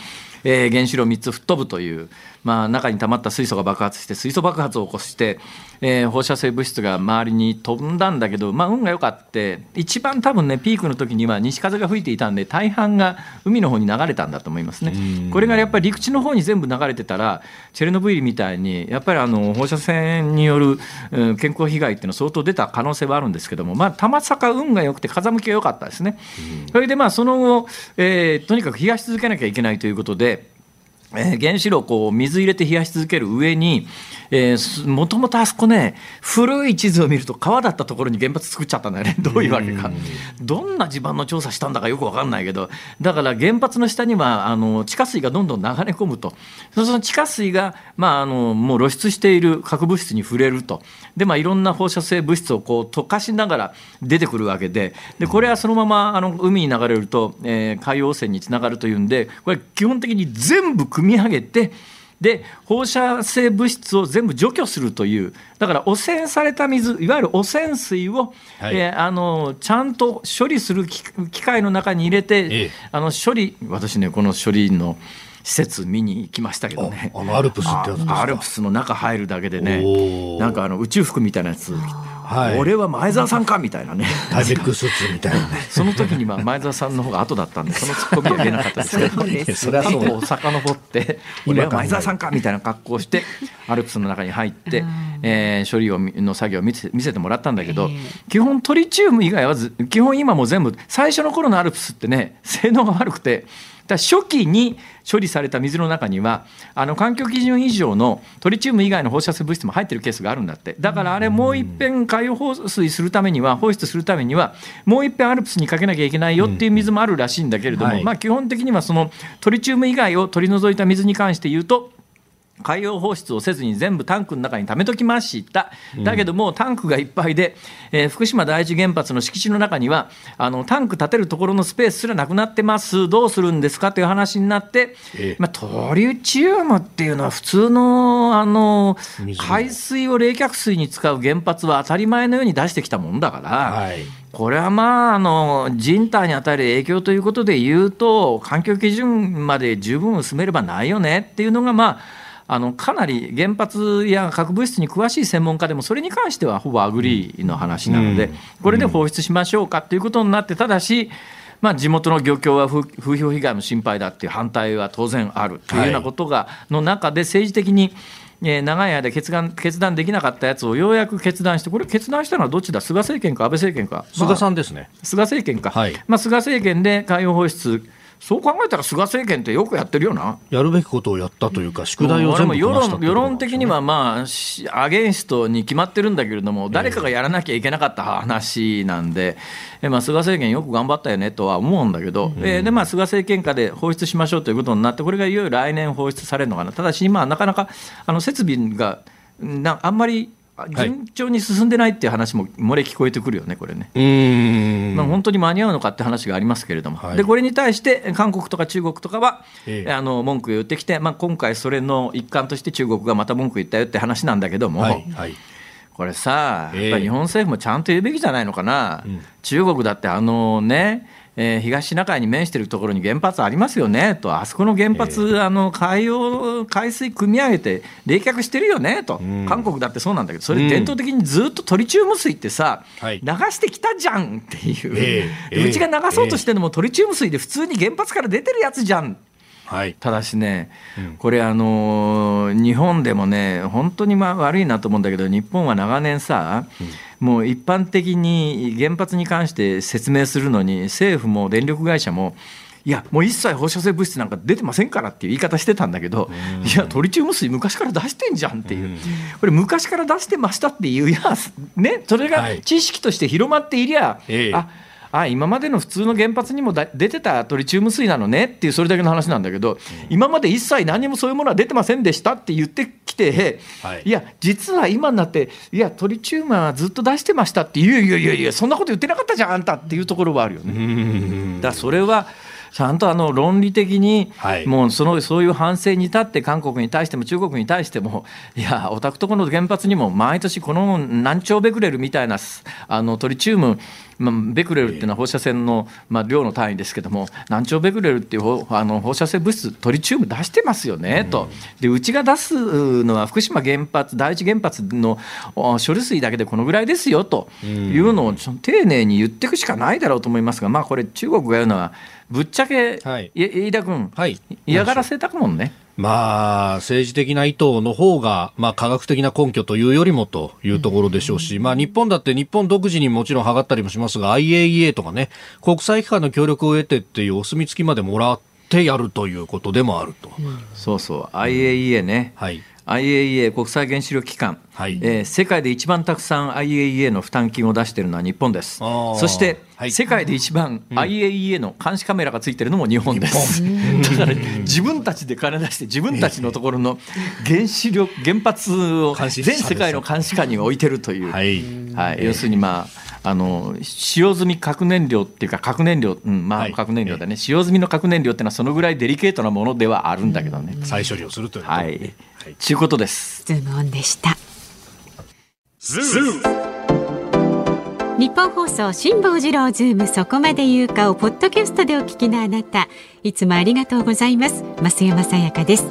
えー、原子炉3つ吹っ飛ぶという、まあ、中に溜まった水素が爆発して水素爆発を起こして、えー、放射性物質が周りに飛んだんだけど、まあ、運が良かって一番多分ねピークの時には西風が吹いていたんで大半が海の方に流れたんだと思いますね。これがやっぱり陸地の方に全部流れてたらチェルノブイリみたいにやっぱりあの放射線による、うん、健康被害っていうのは相当出た可能性はあるんですけども、まあ、たまさか運が良くて風向きが良かったですね。それでまあその後、えー、とにかく冷やし続けなきゃいけないということでえー、原子炉をこう水入れて冷やし続ける上に、もともとあそこね、古い地図を見ると川だったところに原発作っちゃったんだよね、どういうわけか。どんな地盤の調査したんだかよく分かんないけど、だから原発の下にはあの地下水がどんどん流れ込むと、その地下水が、まあ、あのもう露出している核物質に触れると、でまあ、いろんな放射性物質をこう溶かしながら出てくるわけで、でこれはそのままあの海に流れると、えー、海洋汚染につながるというんで、これ、基本的に全部組み上げて、で放射性物質を全部除去するというだから汚染された水いわゆる汚染水を、はい、えー、あのちゃんと処理する機械の中に入れて、ええ、あの処理私ねこの処理の施設見に行きましたけどね。あのアルプスってやつアルプスの中入るだけでねなんかあの宇宙服みたいなやつはい、俺は前澤さんかみたいなね。タイベックスーツみたいなね。その時には前澤さんの方が後だったんでそのツッコミは言えなかったですけど。それはそう。遡って俺は前澤さんかみたいな格好をしてアルプスの中に入って、えー、処理をの作業を見せ見せてもらったんだけど、基本トリチウム以外は基本今も全部最初の頃のアルプスってね性能が悪くてだ初期に処理された水の中にはあの環境基準以上のトリチウム以外の放射性物質も入ってるケースがあるんだって。だからあれもう一遍海洋放水するためには放出するためにはもう一遍アルプスにかけなきゃいけないよっていう水もあるらしいんだけれども、まあ基本的にはそのトリチウム以外を取り除いた水に関して言うと海洋放出をせずに全部タンクの中に貯めときました、だけどもタンクがいっぱいで、えー、福島第一原発の敷地の中にはあのタンク建てるところのスペースすらなくなってます、どうするんですかという話になって、えまあ、トリチウムっていうのは普通のあの海水を冷却水に使う原発は当たり前のように出してきたもんだから。はい。これはまああの人体に与える影響ということでいうと環境基準まで十分薄めればないよねっていうのがまああのかなり原発や核物質に詳しい専門家でもそれに関してはほぼ agree の話なので、これで放出しましょうかということになってただしまあ、地元の漁協は風評被害も心配だっていう反対は当然あるというようなことが、の中で政治的にえ長い間決断決断できなかったやつをようやく決断して、これ、決断したのはどっちだ、菅政権か安倍政権か、菅さんですね、菅政権か、はい、まあ、菅政権で海洋放出そう考えたら菅政権ってよくやってるよな。やるべきことをやったというか、宿題を全部世論世論的には、まあ、アゲンストに決まってるんだけれども、誰かがやらなきゃいけなかった話なんで、えまあ、菅政権、よく頑張ったよねとは思うんだけど、うん、えー、でまあ、菅政権下で放出しましょうということになって、これがいよいよ来年放出されるのかな、ただし、今、なかなかあの設備がなあんまり順調に進んでないっていう話も漏れ聞こえてくるよね、これね。うん。まあ、本当に間に合うのかって話がありますけれども、はい、でこれに対して韓国とか中国とかは、ええ、あの文句を言ってきて、まあ、今回、それの一環として中国がまた文句言ったよって話なんだけども。はいはい。これさ、やっぱり日本政府もちゃんと言うべきじゃないのかな、中国だってあのね、えー、東シナ海に面しているところに原発ありますよねと、あそこの原発、えー、あの海洋海水汲み上げて冷却してるよねと、うん、韓国だってそうなんだけど、それ、伝統的にずっとトリチウム水ってさ、うん、流してきたじゃんっていう、えー、うちが流そうとしてるのもトリチウム水で普通に原発から出てるやつじゃん。はい、ただしね、うん、これあの日本でもね本当にまあ悪いなと思うんだけど日本は長年さ、うん、もう一般的に原発に関して説明するのに政府も電力会社もいやもう一切放射性物質なんか出てませんからっていう言い方してたんだけど、いやトリチウム水昔から出してんじゃんっていう、これ昔から出してましたっていういやねそれが知識として広まっていりゃ、はい、ああ今までの普通の原発にも出てたトリチウム水なのねっていうそれだけの話なんだけど、今まで一切何もそういうものは出てませんでしたって言ってきて、はい、いや実は今になっていやトリチウムはずっと出してましたっていやいやいやいやそんなこと言ってなかったじゃんあんたっていうところはあるよね。だそれはちゃんとあの論理的に、もうそのそういう反省に立って韓国に対しても中国に対しても いやお宅とこの原発にも毎年この何兆ベクレルみたいなあのトリチウムまあ、ベクレルっていうのは放射線の、まあ、量の単位ですけども何兆ベクレルっていうあの放射性物質トリチウム出してますよね、と。でうちが出すのは福島原発第一原発の処理水だけでこのぐらいですよと。いうのを丁寧に言っていくしかないだろうと思いますが、まあ、これ中国が言うのはぶっちゃけ、はい、飯田君、はい、嫌がらせたくもんね。まあ、政治的な意図の方が、まあ、科学的な根拠というよりもというところでしょうし、まあ、日本だって日本独自にもちろん測ったりもしますが、IAEA とかね、国際機関の協力を得てっていうお墨付きまでもらってやるということでもあると。うん、そうそう、IAEA ね。はい。IAEA 国際原子力機関、はい、えー、世界で一番たくさん IAEA の負担金を出しているのは日本です。そして、はい、世界で一番 IAEA の監視カメラがついてるのも日本です、だから自分たちで金出して自分たちのところの原子力原発を全世界の監視下に置いてるという、はい、はい、要するにまああの使用済み核燃料っていうか核燃料、うんまあ、核燃料だね、使用済みの核燃料っていうのはそのぐらいデリケートなものではあるんだけどね、再処理をするというはい、ちゅうことです。ズームオンでした。ニッポン放送辛坊治郎ズームそこまで言うかをポッドキャストでお聞きのあなたいつもありがとうございます。増山さやかです。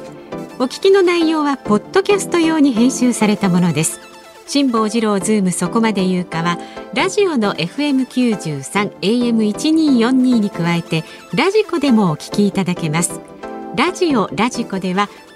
お聞きの内容はポッドキャスト用に編集されたものです。辛坊治郎ズームそこまで言うかはラジオの FM93 AM1242 に加えてラジコでもお聞きいただけます。ラジオラジコでは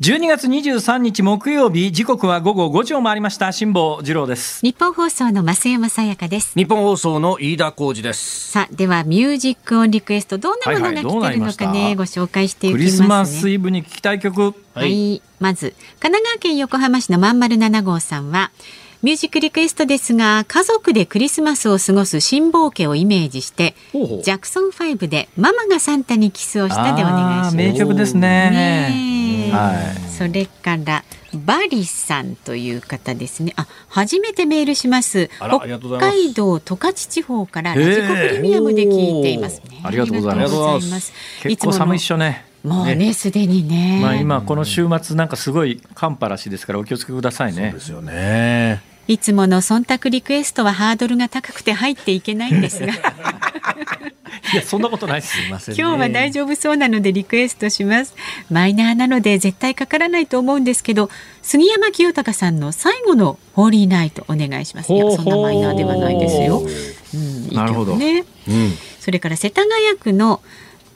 12月23日木曜日時刻は午後5時を回りました。辛坊治郎です。日本放送の増山さやかです。日本放送の飯田浩二です。さあではミュージックオンリクエストどんなものが来てるのかね、はいはい、ご紹介していきます、ね、クリスマスイブに聞きたい曲。はい、まず神奈川県横浜市のまんまる7号さんはミュージックリクエストですが家族でクリスマスを過ごす辛抱家をイメージしてジャクソン5でママがサンタにキスをしたでお願いします名曲ですねはい、それからバリさんという方ですね。あ、初めてメールします。北海道十勝地方からラジコプレミアムで聞いています、ね、ありがとうございます。結構寒いっしょね。もうねすで、にね。まあ今この週末なんかすごい寒波らしいですからお気をつけくださいね。そうですよね。いつもの忖度リクエストはハードルが高くて入っていけないんですが。いやそんなことないす。いません、ね、今日は大丈夫そうなのでリクエストします。マイナーなので絶対かからないと思うんですけど杉山清隆さんの最後のホーリーナイトお願いします。いやそんなマイナーではないですよ、うん、いい曲ね、うん、それから世田谷区の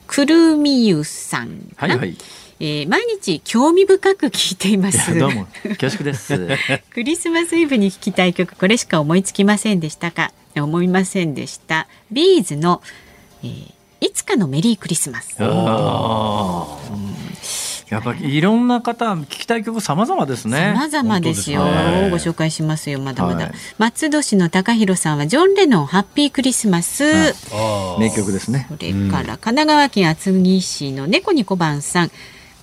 くるみゆさんはいはいえー、毎日興味深く聞いていますどうも恐縮です クリスマスイブに聴きたい曲これしか思いつきませんでしたか？思いませんでしたビーズの、えー、いつかのメリークリスマスやっぱりいろんな方聞きたい曲様々ですね。様々ですよ。すご紹介しますよ。まだまだ。はい、松戸市の高弘さんはジョンレノンハッピークリスマス。名曲ですね。それから神奈川県厚木市の猫に小判さん。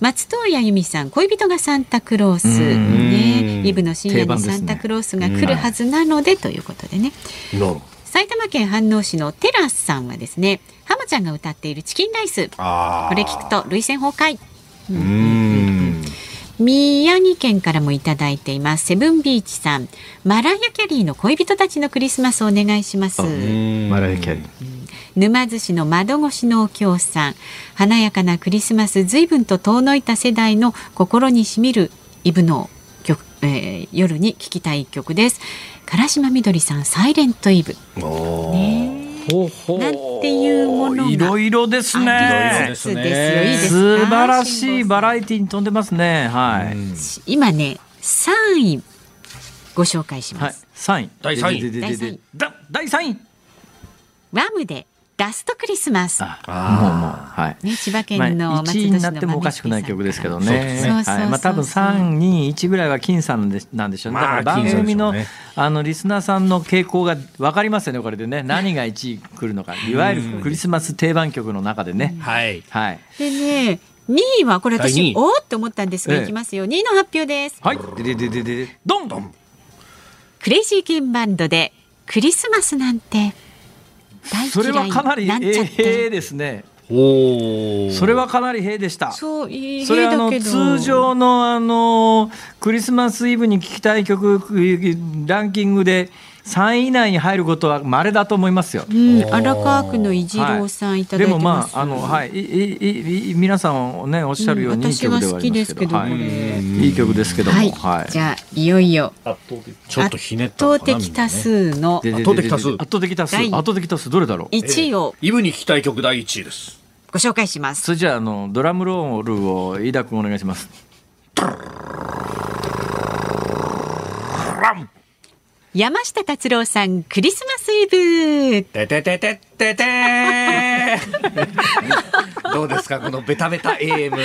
松任谷由実さん恋人がサンタクロース。ね。イブの深夜にサンタクロースが来るはずなので、ということでね。埼玉県飯能市のテラスさんはですね浜ちゃんが歌っているチキンライス。これ聞くと涙腺崩壊。うん宮城県からもいただいています。セブンビーチさん。マライア・キャリーの恋人たちのクリスマスをお願いします。マライア・キャリー。沼津市の窓越しのお経さん。華やかなクリスマス随分と遠のいた世代の心にしみるイブの曲、えー、夜に聴きたい曲です。唐島みどりさんサイレントイブ。ねなんていうものいろいろですね。素晴らしいバラエティに富んでますね。はい。今ね、三位ご紹介します。三、位。第三位。第三位。ワムでラストクリスマス。ああ、もうもうはい。ね千葉県の松戸市のになってもおかしくない曲ですけどね。はい。まあ多分三二一ぐらいは金さんでなんでしょうね。だから番組のあのリスナーさんの傾向がわかりますよねこれでね。何が一位来るのか。いわゆるクリスマス定番曲の中でね。はい。はい。でね。2位はこれ私おーって思ったんですが、いきますよ2位の発表ですはいでででででドンドンクレイジーケンバンドでクリスマスなんてそれはかなりええですね。おそれはかなり平でした。そう、いいそれあの通常のあのクリスマスイブに聴きたい曲ランキングで3位以内に入ることは稀だと思いますよ。うん、荒川区の一郎さんいただいてでもまああのはい。いいい皆さんねおっしゃるようにいい曲ではありますけど、はい、いい曲ですけども、はい、じゃあいよいよ。ちょっとひねった圧倒的多数の圧倒的多数。圧倒的多数。圧倒的多数どれだろう？1位を、イブに聞きたい曲第1位です。ご紹介します。それじゃあのドラムロールを飯田君お願いします山下達郎さんクリスマスイブ。てててててて。どうですかこのベタベタ AM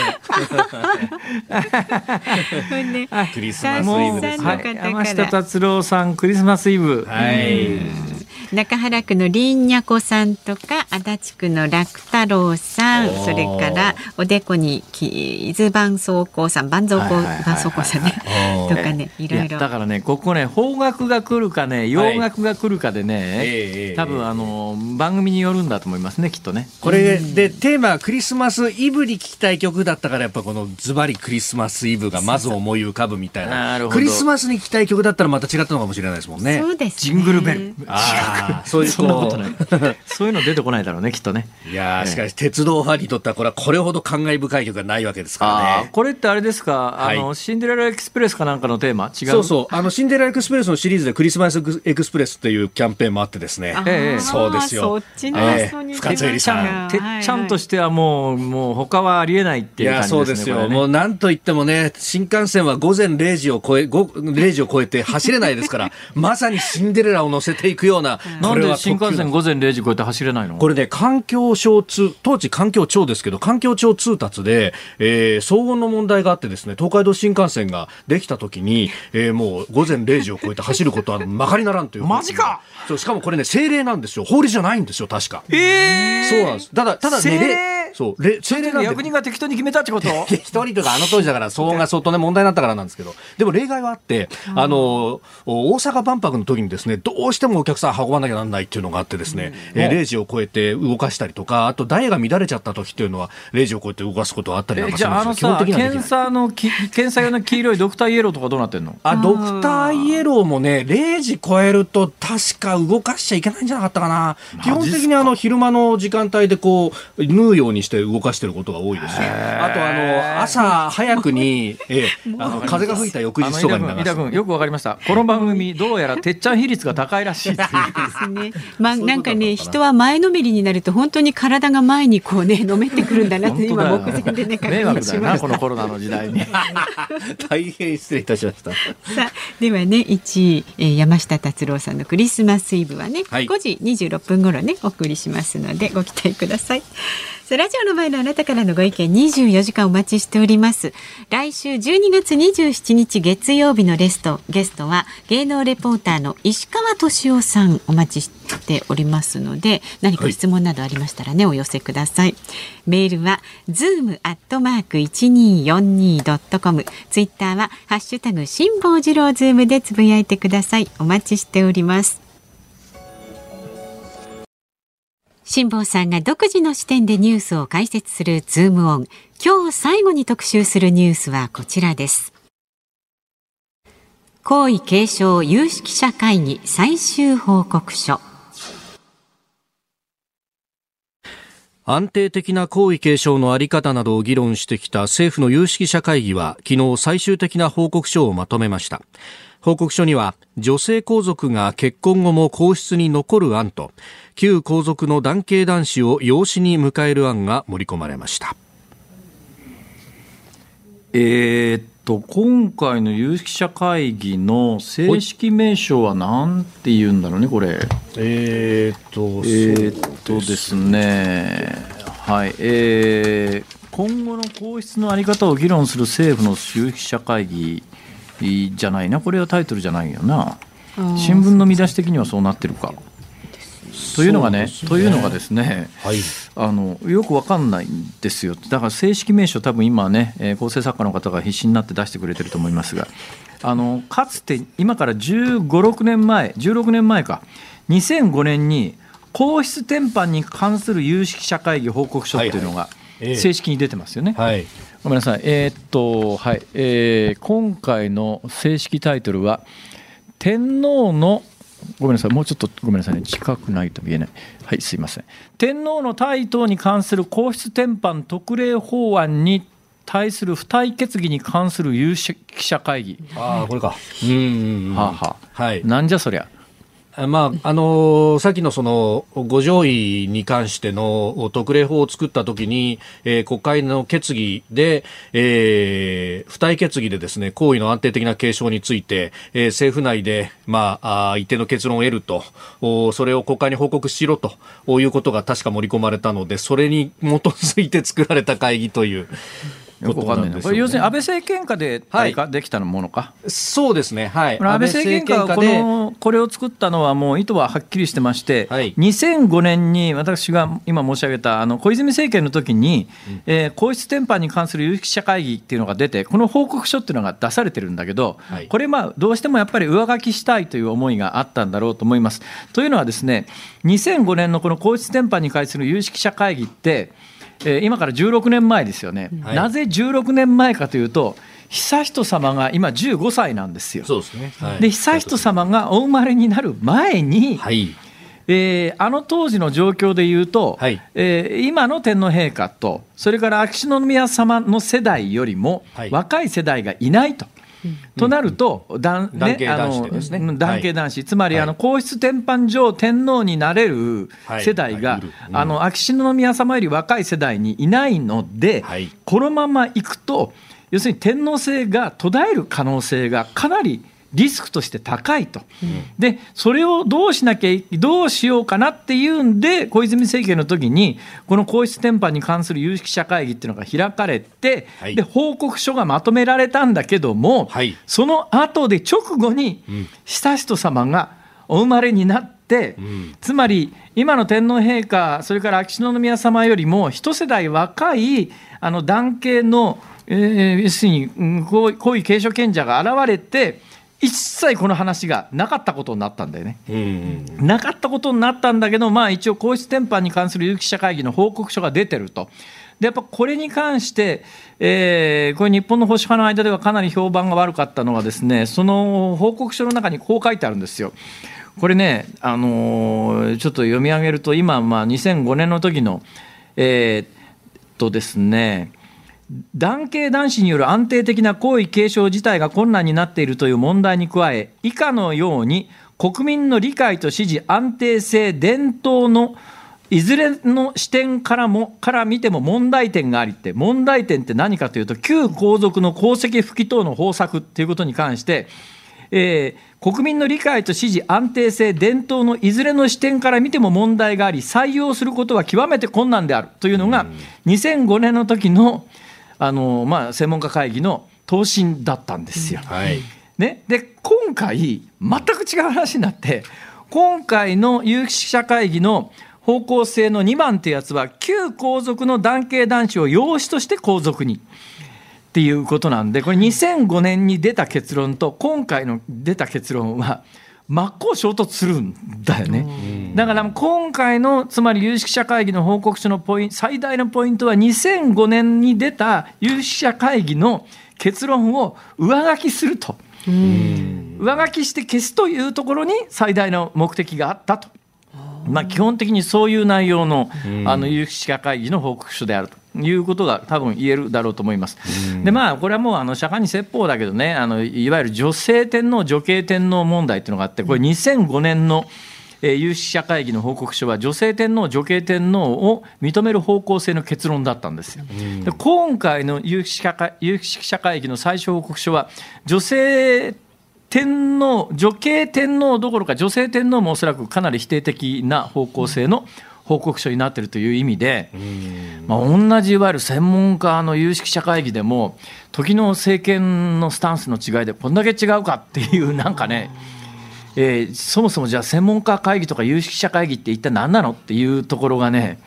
クリスマスイブです、はい、山下達郎さんクリスマスイブ。はい中原区のりんにゃこさんとか足立区の楽太郎さんそれからおでこに伊豆絆創膏さん絆創膏絆創膏さんね。とかねいろいろ。だからねここね邦楽が来るかね洋楽が来るかでね、はい、多分あの番組によるんだと思いますねきっとね。これでテーマクリスマスイブに聞きたい曲だったからやっぱこのズバリクリスマスイブがまず思い浮かぶみたいな。クリスマスに聞きたい曲だったらまた違ったのかもしれないですもんね。そうです、ね、ジングルベル。あそういうそんなことない。そういうの出てこないだろうねきっとね。いやしかし鉄道ファンにとってはこれはこれほど感慨深い曲がないわけですからね。これってあれですか？あの、はい、シンデレラエクスプレスかなんかのテーマ？違う？そうそう。あのシンデレラエクスプレスのシリーズでクリスマスエクスプレスっていうキャンペーンもあってですね、ええ、そうですよ。そっちのええ、深津絵里さん。てっちゃんとしてはもうもう他はありえないっていう感じですねそうですよ、ね、もうなんといってもね新幹線は午前0時を超え0時を超えて走れないですから まさにシンデレラを乗せていくような、なんで新幹線午前0時超えて走れないの？これね、環境省通、当時環境庁ですけど、環境庁通達で、えー、騒音の問題があってですね、東海道新幹線ができた時に、えー、もう午前0時を超えて走ることはまかりならんという。マジか。そう、しかもこれね、政令なんですよ。法律じゃないんですよ、確か。えー、そうなんです。ただ、ただね、そう、れ政令なん役人が適当に決めたってこと？一人とかあの当時だから騒音が相当ね問題になったからなんですけど、でも例外はあって、あの、大阪万博の時にですね、どうしてもお客さん運ばなきゃなんないっていうのがあってですね、うん、えー、0時を超えて動かしたりとか、あとダイヤが乱れちゃった時っていうのは、0時を超えて動かすことがあったりなんかするんですじゃああのさ、検査の、検査用の黄色いドクターイエローとかどうなってんのあ、ドクターイエローもね、0時超えると確か動かしちゃいけないんじゃなかったかな。基本的にあの昼間の時間帯でこう、縫うようにして動かしてることが多いですし、あとあの朝早くに、えー、あの風が吹いた翌日とかに流す。よくわかりました。この番組どうやらてっちゃん比率が高いらしいですね。まあなんかね人は前のめりになると本当に体が前にこうねのめってくるんだなって今目前でね迷惑だなこのコロナの時代に。大変失礼いたしました。さあではね1位、えー、山下達郎さんのクリスマスイブはね、はい、5時26分頃ねお送りしますのでご期待ください。さラジオの前のあなたからのご意見24時間お待ちしております。来週12月27日月曜日のレストゲストは芸能レポーターの石川敏夫さんお待ちしておりますので何か質問などありましたらね、はい、お寄せください。メールは zoom アットマーク 1242.com ツイッターはハッシュタグ辛坊治郎ズームでつぶやいてください。お待ちしております辛坊さんが独自の視点でニュースを解説するズームオン。今日最後に特集するニュースはこちらです。皇位継承有識者会議最終報告書。安定的な皇位継承のあり方などを議論してきた政府の有識者会議は昨日最終的な報告書をまとめました。報告書には女性皇族が結婚後も皇室に残る案と旧皇族の男系男子を養子に迎える案が盛り込まれました。えー、っと今回の有識者会議の正式名称は何て言うんだろうねこれ。えー、っとえー、っとですね。はい。えー、今後の皇室の在り方を議論する政府の有識者会議じゃないな。これはタイトルじゃないよな。新聞の見出し的にはそうなってるか。というのがね、ね、というのがですね、はい、あのよくわかんないんですよ。だから正式名称多分今ね、えー、構成作家の方が必死になって出してくれてると思いますが。あのかつて今から1 5 6年前16年前か。2005年に皇室典範に関する有識者会議報告書っていうのが正式に出てますよね。はい、ごめんなさい、えー、っとはいえー、今回の正式タイトルは天皇のごめんなさい、もうちょっとごめんなさいね、近くないと見えない。はい、すいません。天皇の大統に関する皇室典範特例法案に対する付帯決議に関する有識者会議。ああ、これか。うん、はあ、はあ、はい。なんじゃそりゃ。まあ、あのさっきのその五条位に関しての特例法を作ったときに、えー、国会の決議で、えー、付帯決議でですね行為の安定的な継承について、えー、政府内で、まあ、あ一定の結論を得るとお、それを国会に報告しろということが確か盛り込まれたので、それに基づいて作られた会議という。よくわかんないな、ね、これ要するに安倍政権下でか、はい、できたものか、そうですね、はい、安倍政権下がこのこれを作ったのは、もう意図ははっきりしてまして、はい、2005年に私が今申し上げたあの小泉政権の時に、うん、えー、皇室典範に関する有識者会議っていうのが出て、この報告書っていうのが出されてるんだけど、はい、これ、まあ、どうしてもやっぱり上書きしたいという思いがあったんだろうと思います。というのはですね、2005年のこの皇室典範に関する有識者会議って、えー、今から16年前ですよね、はい、なぜ16年前かというと、悠仁さまが今15歳なんですよ。そうですね、はい、で悠仁さまがお生まれになる前に、はい、えー、あの当時の状況でいうと、はい、えー、今の天皇陛下とそれから秋篠宮さまの世代よりも若い世代がいないと。となると、男系男子ですね。男系男子、つまりあの皇室典範上、天皇になれる世代が、あの秋篠宮さまより若い世代にいないので、このままいくと、要するに天皇制が途絶える可能性がかなりリスクとして高いと、うん、でそれをどうしなきゃどうしようかなっていうんで小泉政権の時にこの皇室典範に関する有識者会議っていうのが開かれて、はい、で報告書がまとめられたんだけども、はい、その後で直後に悠仁さまがお生まれになって、うん、つまり今の天皇陛下それから秋篠宮さまよりも一世代若いあの男系の、えー、要するに、うん、皇位継承権者が現れて一切この話がなかったことになったんだよね。うんなかったことになったんだけど、まあ、一応、皇室典範に関する有識者会議の報告書が出てると。でやっぱこれに関して、えー、これ、日本の保守派の間ではかなり評判が悪かったのは、ですねその報告書の中にこう書いてあるんですよ。これね、あのー、ちょっと読み上げると、今、まあ、2005年の時の、えー、っとですね、男系男子による安定的な皇位継承自体が困難になっているという問題に加え以下のように国民の理解と支持安定性伝統のいずれの視点からもから見ても問題点がありって問題点って何かというと旧皇族の功績不起等の方策ということに関して、えー、国民の理解と支持安定性伝統のいずれの視点から見ても問題があり採用することは極めて困難であるというのが2005年の時のあの、まあ、専門家会議の答申だったんですよ。はい、ね、で今回全く違う話になって今回の有識者会議の方向性の2番ってやつは旧皇族の男系男子を養子として皇族に。っていうことなんでこれ2005年に出た結論と今回の出た結論は真っ向衝突するんだよね。だから今回のつまり有識者会議の報告書のポイント最大のポイントは2005年に出た有識者会議の結論を上書きすると。上書きして消すというところに最大の目的があったと。まあ、基本的にそういう内容のあの有識者会議の報告書であると。いうことが多分言えるだろうと思います。でまあこれはもうあの釈迦に説法だけどねあのいわゆる女性天皇女系天皇問題っていうのがあってこれ2005年の有識者会議の報告書は女性天皇女系天皇を認める方向性の結論だったんですよ。で今回の有識者会有識者会議の最終報告書は女性天皇女系天皇どころか女性天皇もおそらくかなり否定的な方向性の報告書になっているという意味で、まあ、同じいわゆる専門家の有識者会議でも時の政権のスタンスの違いでこんだけ違うかっていうなんかね、えー、そもそもじゃあ専門家会議とか有識者会議って一体何なのっていうところがね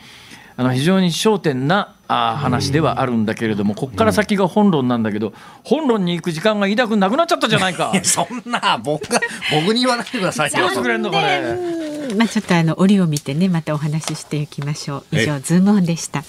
あの非常に焦点なあ話ではあるんだけれども、ここから先が本論なんだけど、本論に行く時間が飯田君なくなっちゃったじゃないか。そんな僕が 僕に言わないでくださいよ。くれんのこれ。まあちょっとあの折を見てねまたお話ししていきましょう。以上ズームオンでした。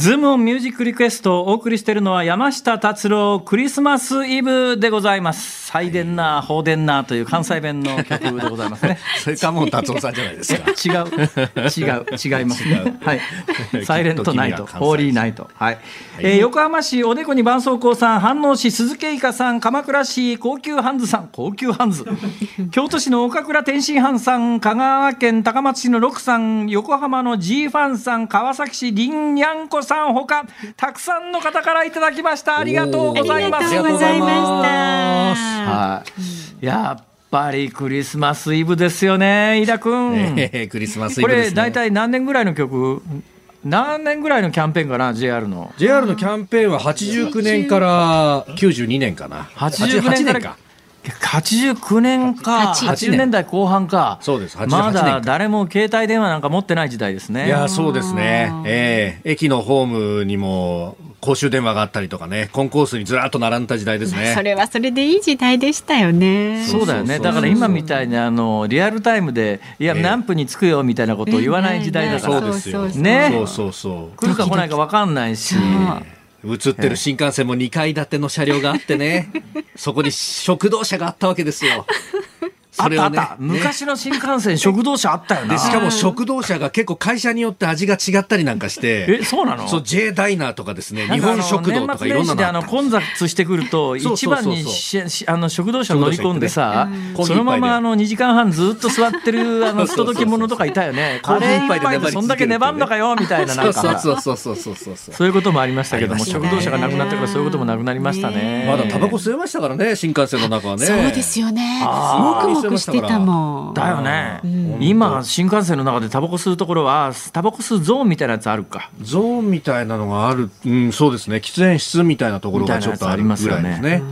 ズームオンミュージックリクエストをお送りしているのは山下達郎クリスマスイブでございます。祭殿な、放電なという関西弁の曲でございますね。それかもう達郎さんじゃないですか。違う、違う、違います、ね。はい。Silent night, holy night。はい。えー、横浜市おでこに絆創膏さん、飯能市鈴木いかさん、鎌倉市高級ハンズさん、高級ハンズ。京都市の岡倉天津飯さん、香川県高松市の六さん、横浜の G ファンさん、川崎市りんにゃんこさんほか、たくさんの方からいただきました。ありがとうございます。ありがとうございました。はい、やっぱりクリスマスイブですよね、飯田君。えー、クリスマスイブ、ね、これ、大体何年ぐらいの曲何年ぐらいのキャンペーンかな JR の？JR のキャンペーンは89年から92年かな89年か89年か80年代後半かそうですまだ誰も携帯電話なんか持ってない時代ですねいやそうですね、えー、駅のホームにも公衆電話があったりとかね、コンコースにずらっと並んだ時代ですね。それはそれでいい時代でしたよね。そうだよね。だから今みたいにあのリアルタイムでいや、何分に着くよみたいなことを言わない時代だから。そうですよ。ね。そうそうそう。来るか来ないか分かんないし。映ってる新幹線も2階建ての車両があってね、そこに食堂車があったわけですよ。それはね、昔の新幹線食堂車あったよね。しかも食堂車が結構会社によって味が違ったりなんかして。えそうなの？そう J ダイナーとかですね。日本食堂とかいろんなのあの混雑してくると 一番にあの食堂車乗り込んでさ、そのままあの2時間半ずっと座ってるあの 不届き者とかいたよね。カレー一杯でそんだけ粘んのかよみたいななんか。そうそうそうそうそう。そういうこともありましたけども食堂車がなくなってからそういうこともなくなりましたね。まだタバコ吸えましたからね新幹線の中はね。そうですよね。もくもくしてたもん。だよね、うん、今新幹線の中でタバコ吸うところはタバコ吸うゾーンみたいなやつあるか。ゾーンみたいなのがある、うん、そうですね。喫煙室みたいなところがちょっとありますよね。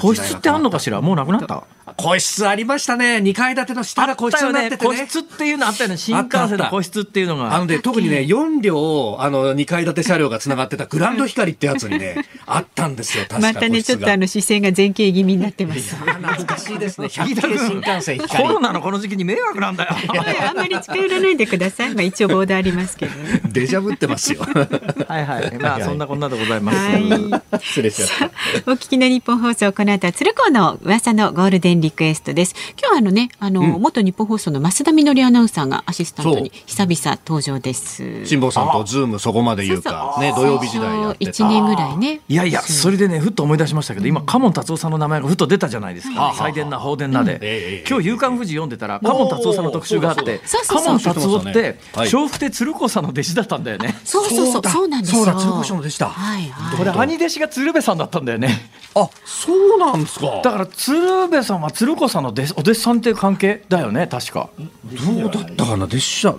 個室ってあんのかしら？もうなくなった？個室ありましたね。2階建ての下が個室になってて、ね、個室っていうのあったよね。新幹線の個室っていうのが。あのね、特にね、4両、あの、2階建て車両が繋がってたグランド光ってやつにね、あったんですよ、確かまたね、ちょっとあの、視線が前傾気味になってます。懐かしいですね。100系新幹線コロナのこの時期に迷惑なんだよ。あんまり近寄らないでください。まあ一応ボーダーありますけど、ね、デジャブってますよ。はいはい。まあそんなこんなでございます。はい、失礼しました。お聞きのニッポン放送、この後は鶴光の噂のゴールデンリクエストです。今日はあのねあの、うん、元ニッポン放送の増田みのりアナウンサーがアシスタントに久々登場です。辛坊さんとズームそこまで言うか。ね土曜日時代やって1年ぐらいね。いやいやそれでねふっと思い出しましたけど今嘉門達夫さんの名前がふっと出たじゃないですか。祭典な放電なで、今日夕刊富士読んでたら嘉門達夫さんの特集があって嘉門達夫って笑福亭鶴子さんの弟子だったんだよね。そうそうそう。そうなんですよ。そうだ鶴子さんの弟子だ。はいはい。これ兄弟子が鶴瓶さんだったんだよね。あそうなんですか。だから鶴瓶さんは鶴子さんのお弟子さんっていう関係だよね確か。どうだったかな弟子だっ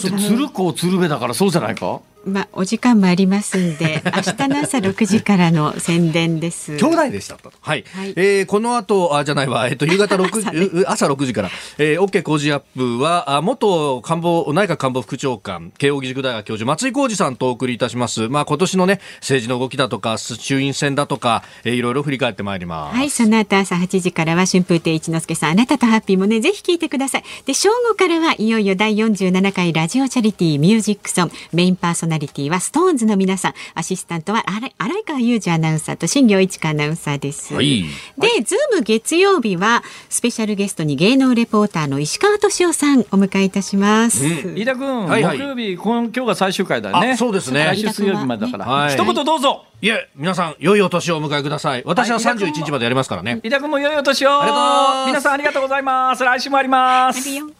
て鶴子鶴瓶だからそうじゃないか？まあ、お時間もありますんで、明日の朝6時からの宣伝です。兄弟でしたと。はい。はい、えー、この後、あ、じゃないわ、えっ、と、夕方6時、朝6時から、えー、OK 工事アップは、あ元官房、内閣官房副長官、慶應義塾大学教授、松井浩二さんとお送りいたします。まあ、今年のね、政治の動きだとか、衆院選だとか、えー、いろいろ振り返ってまいります。はい、その後朝8時からは、春風亭一之輔さん、あなたとハッピーもね、ぜひ聞いてください。で、正午からはいよいよ第47回ラジオチャリティーミュージックソン、メインパーソナリティはストーンズの皆さん、アシスタントは荒井川裕二アナウンサーと新業一華アナウンサーです。はい、で、ズーム月曜日はスペシャルゲストに芸能レポーターの石川敏夫さんお迎えいたします。うん、飯田君、はいはい、木曜日今今日が最終回だね。そうですね。来週水曜日までだから、はい、一言どうぞ。いえ、皆さん、良いお年をお迎えください。私は三十一日までやりますからね。飯田君も良いお年を。皆さんありがとうございます。来週もあります。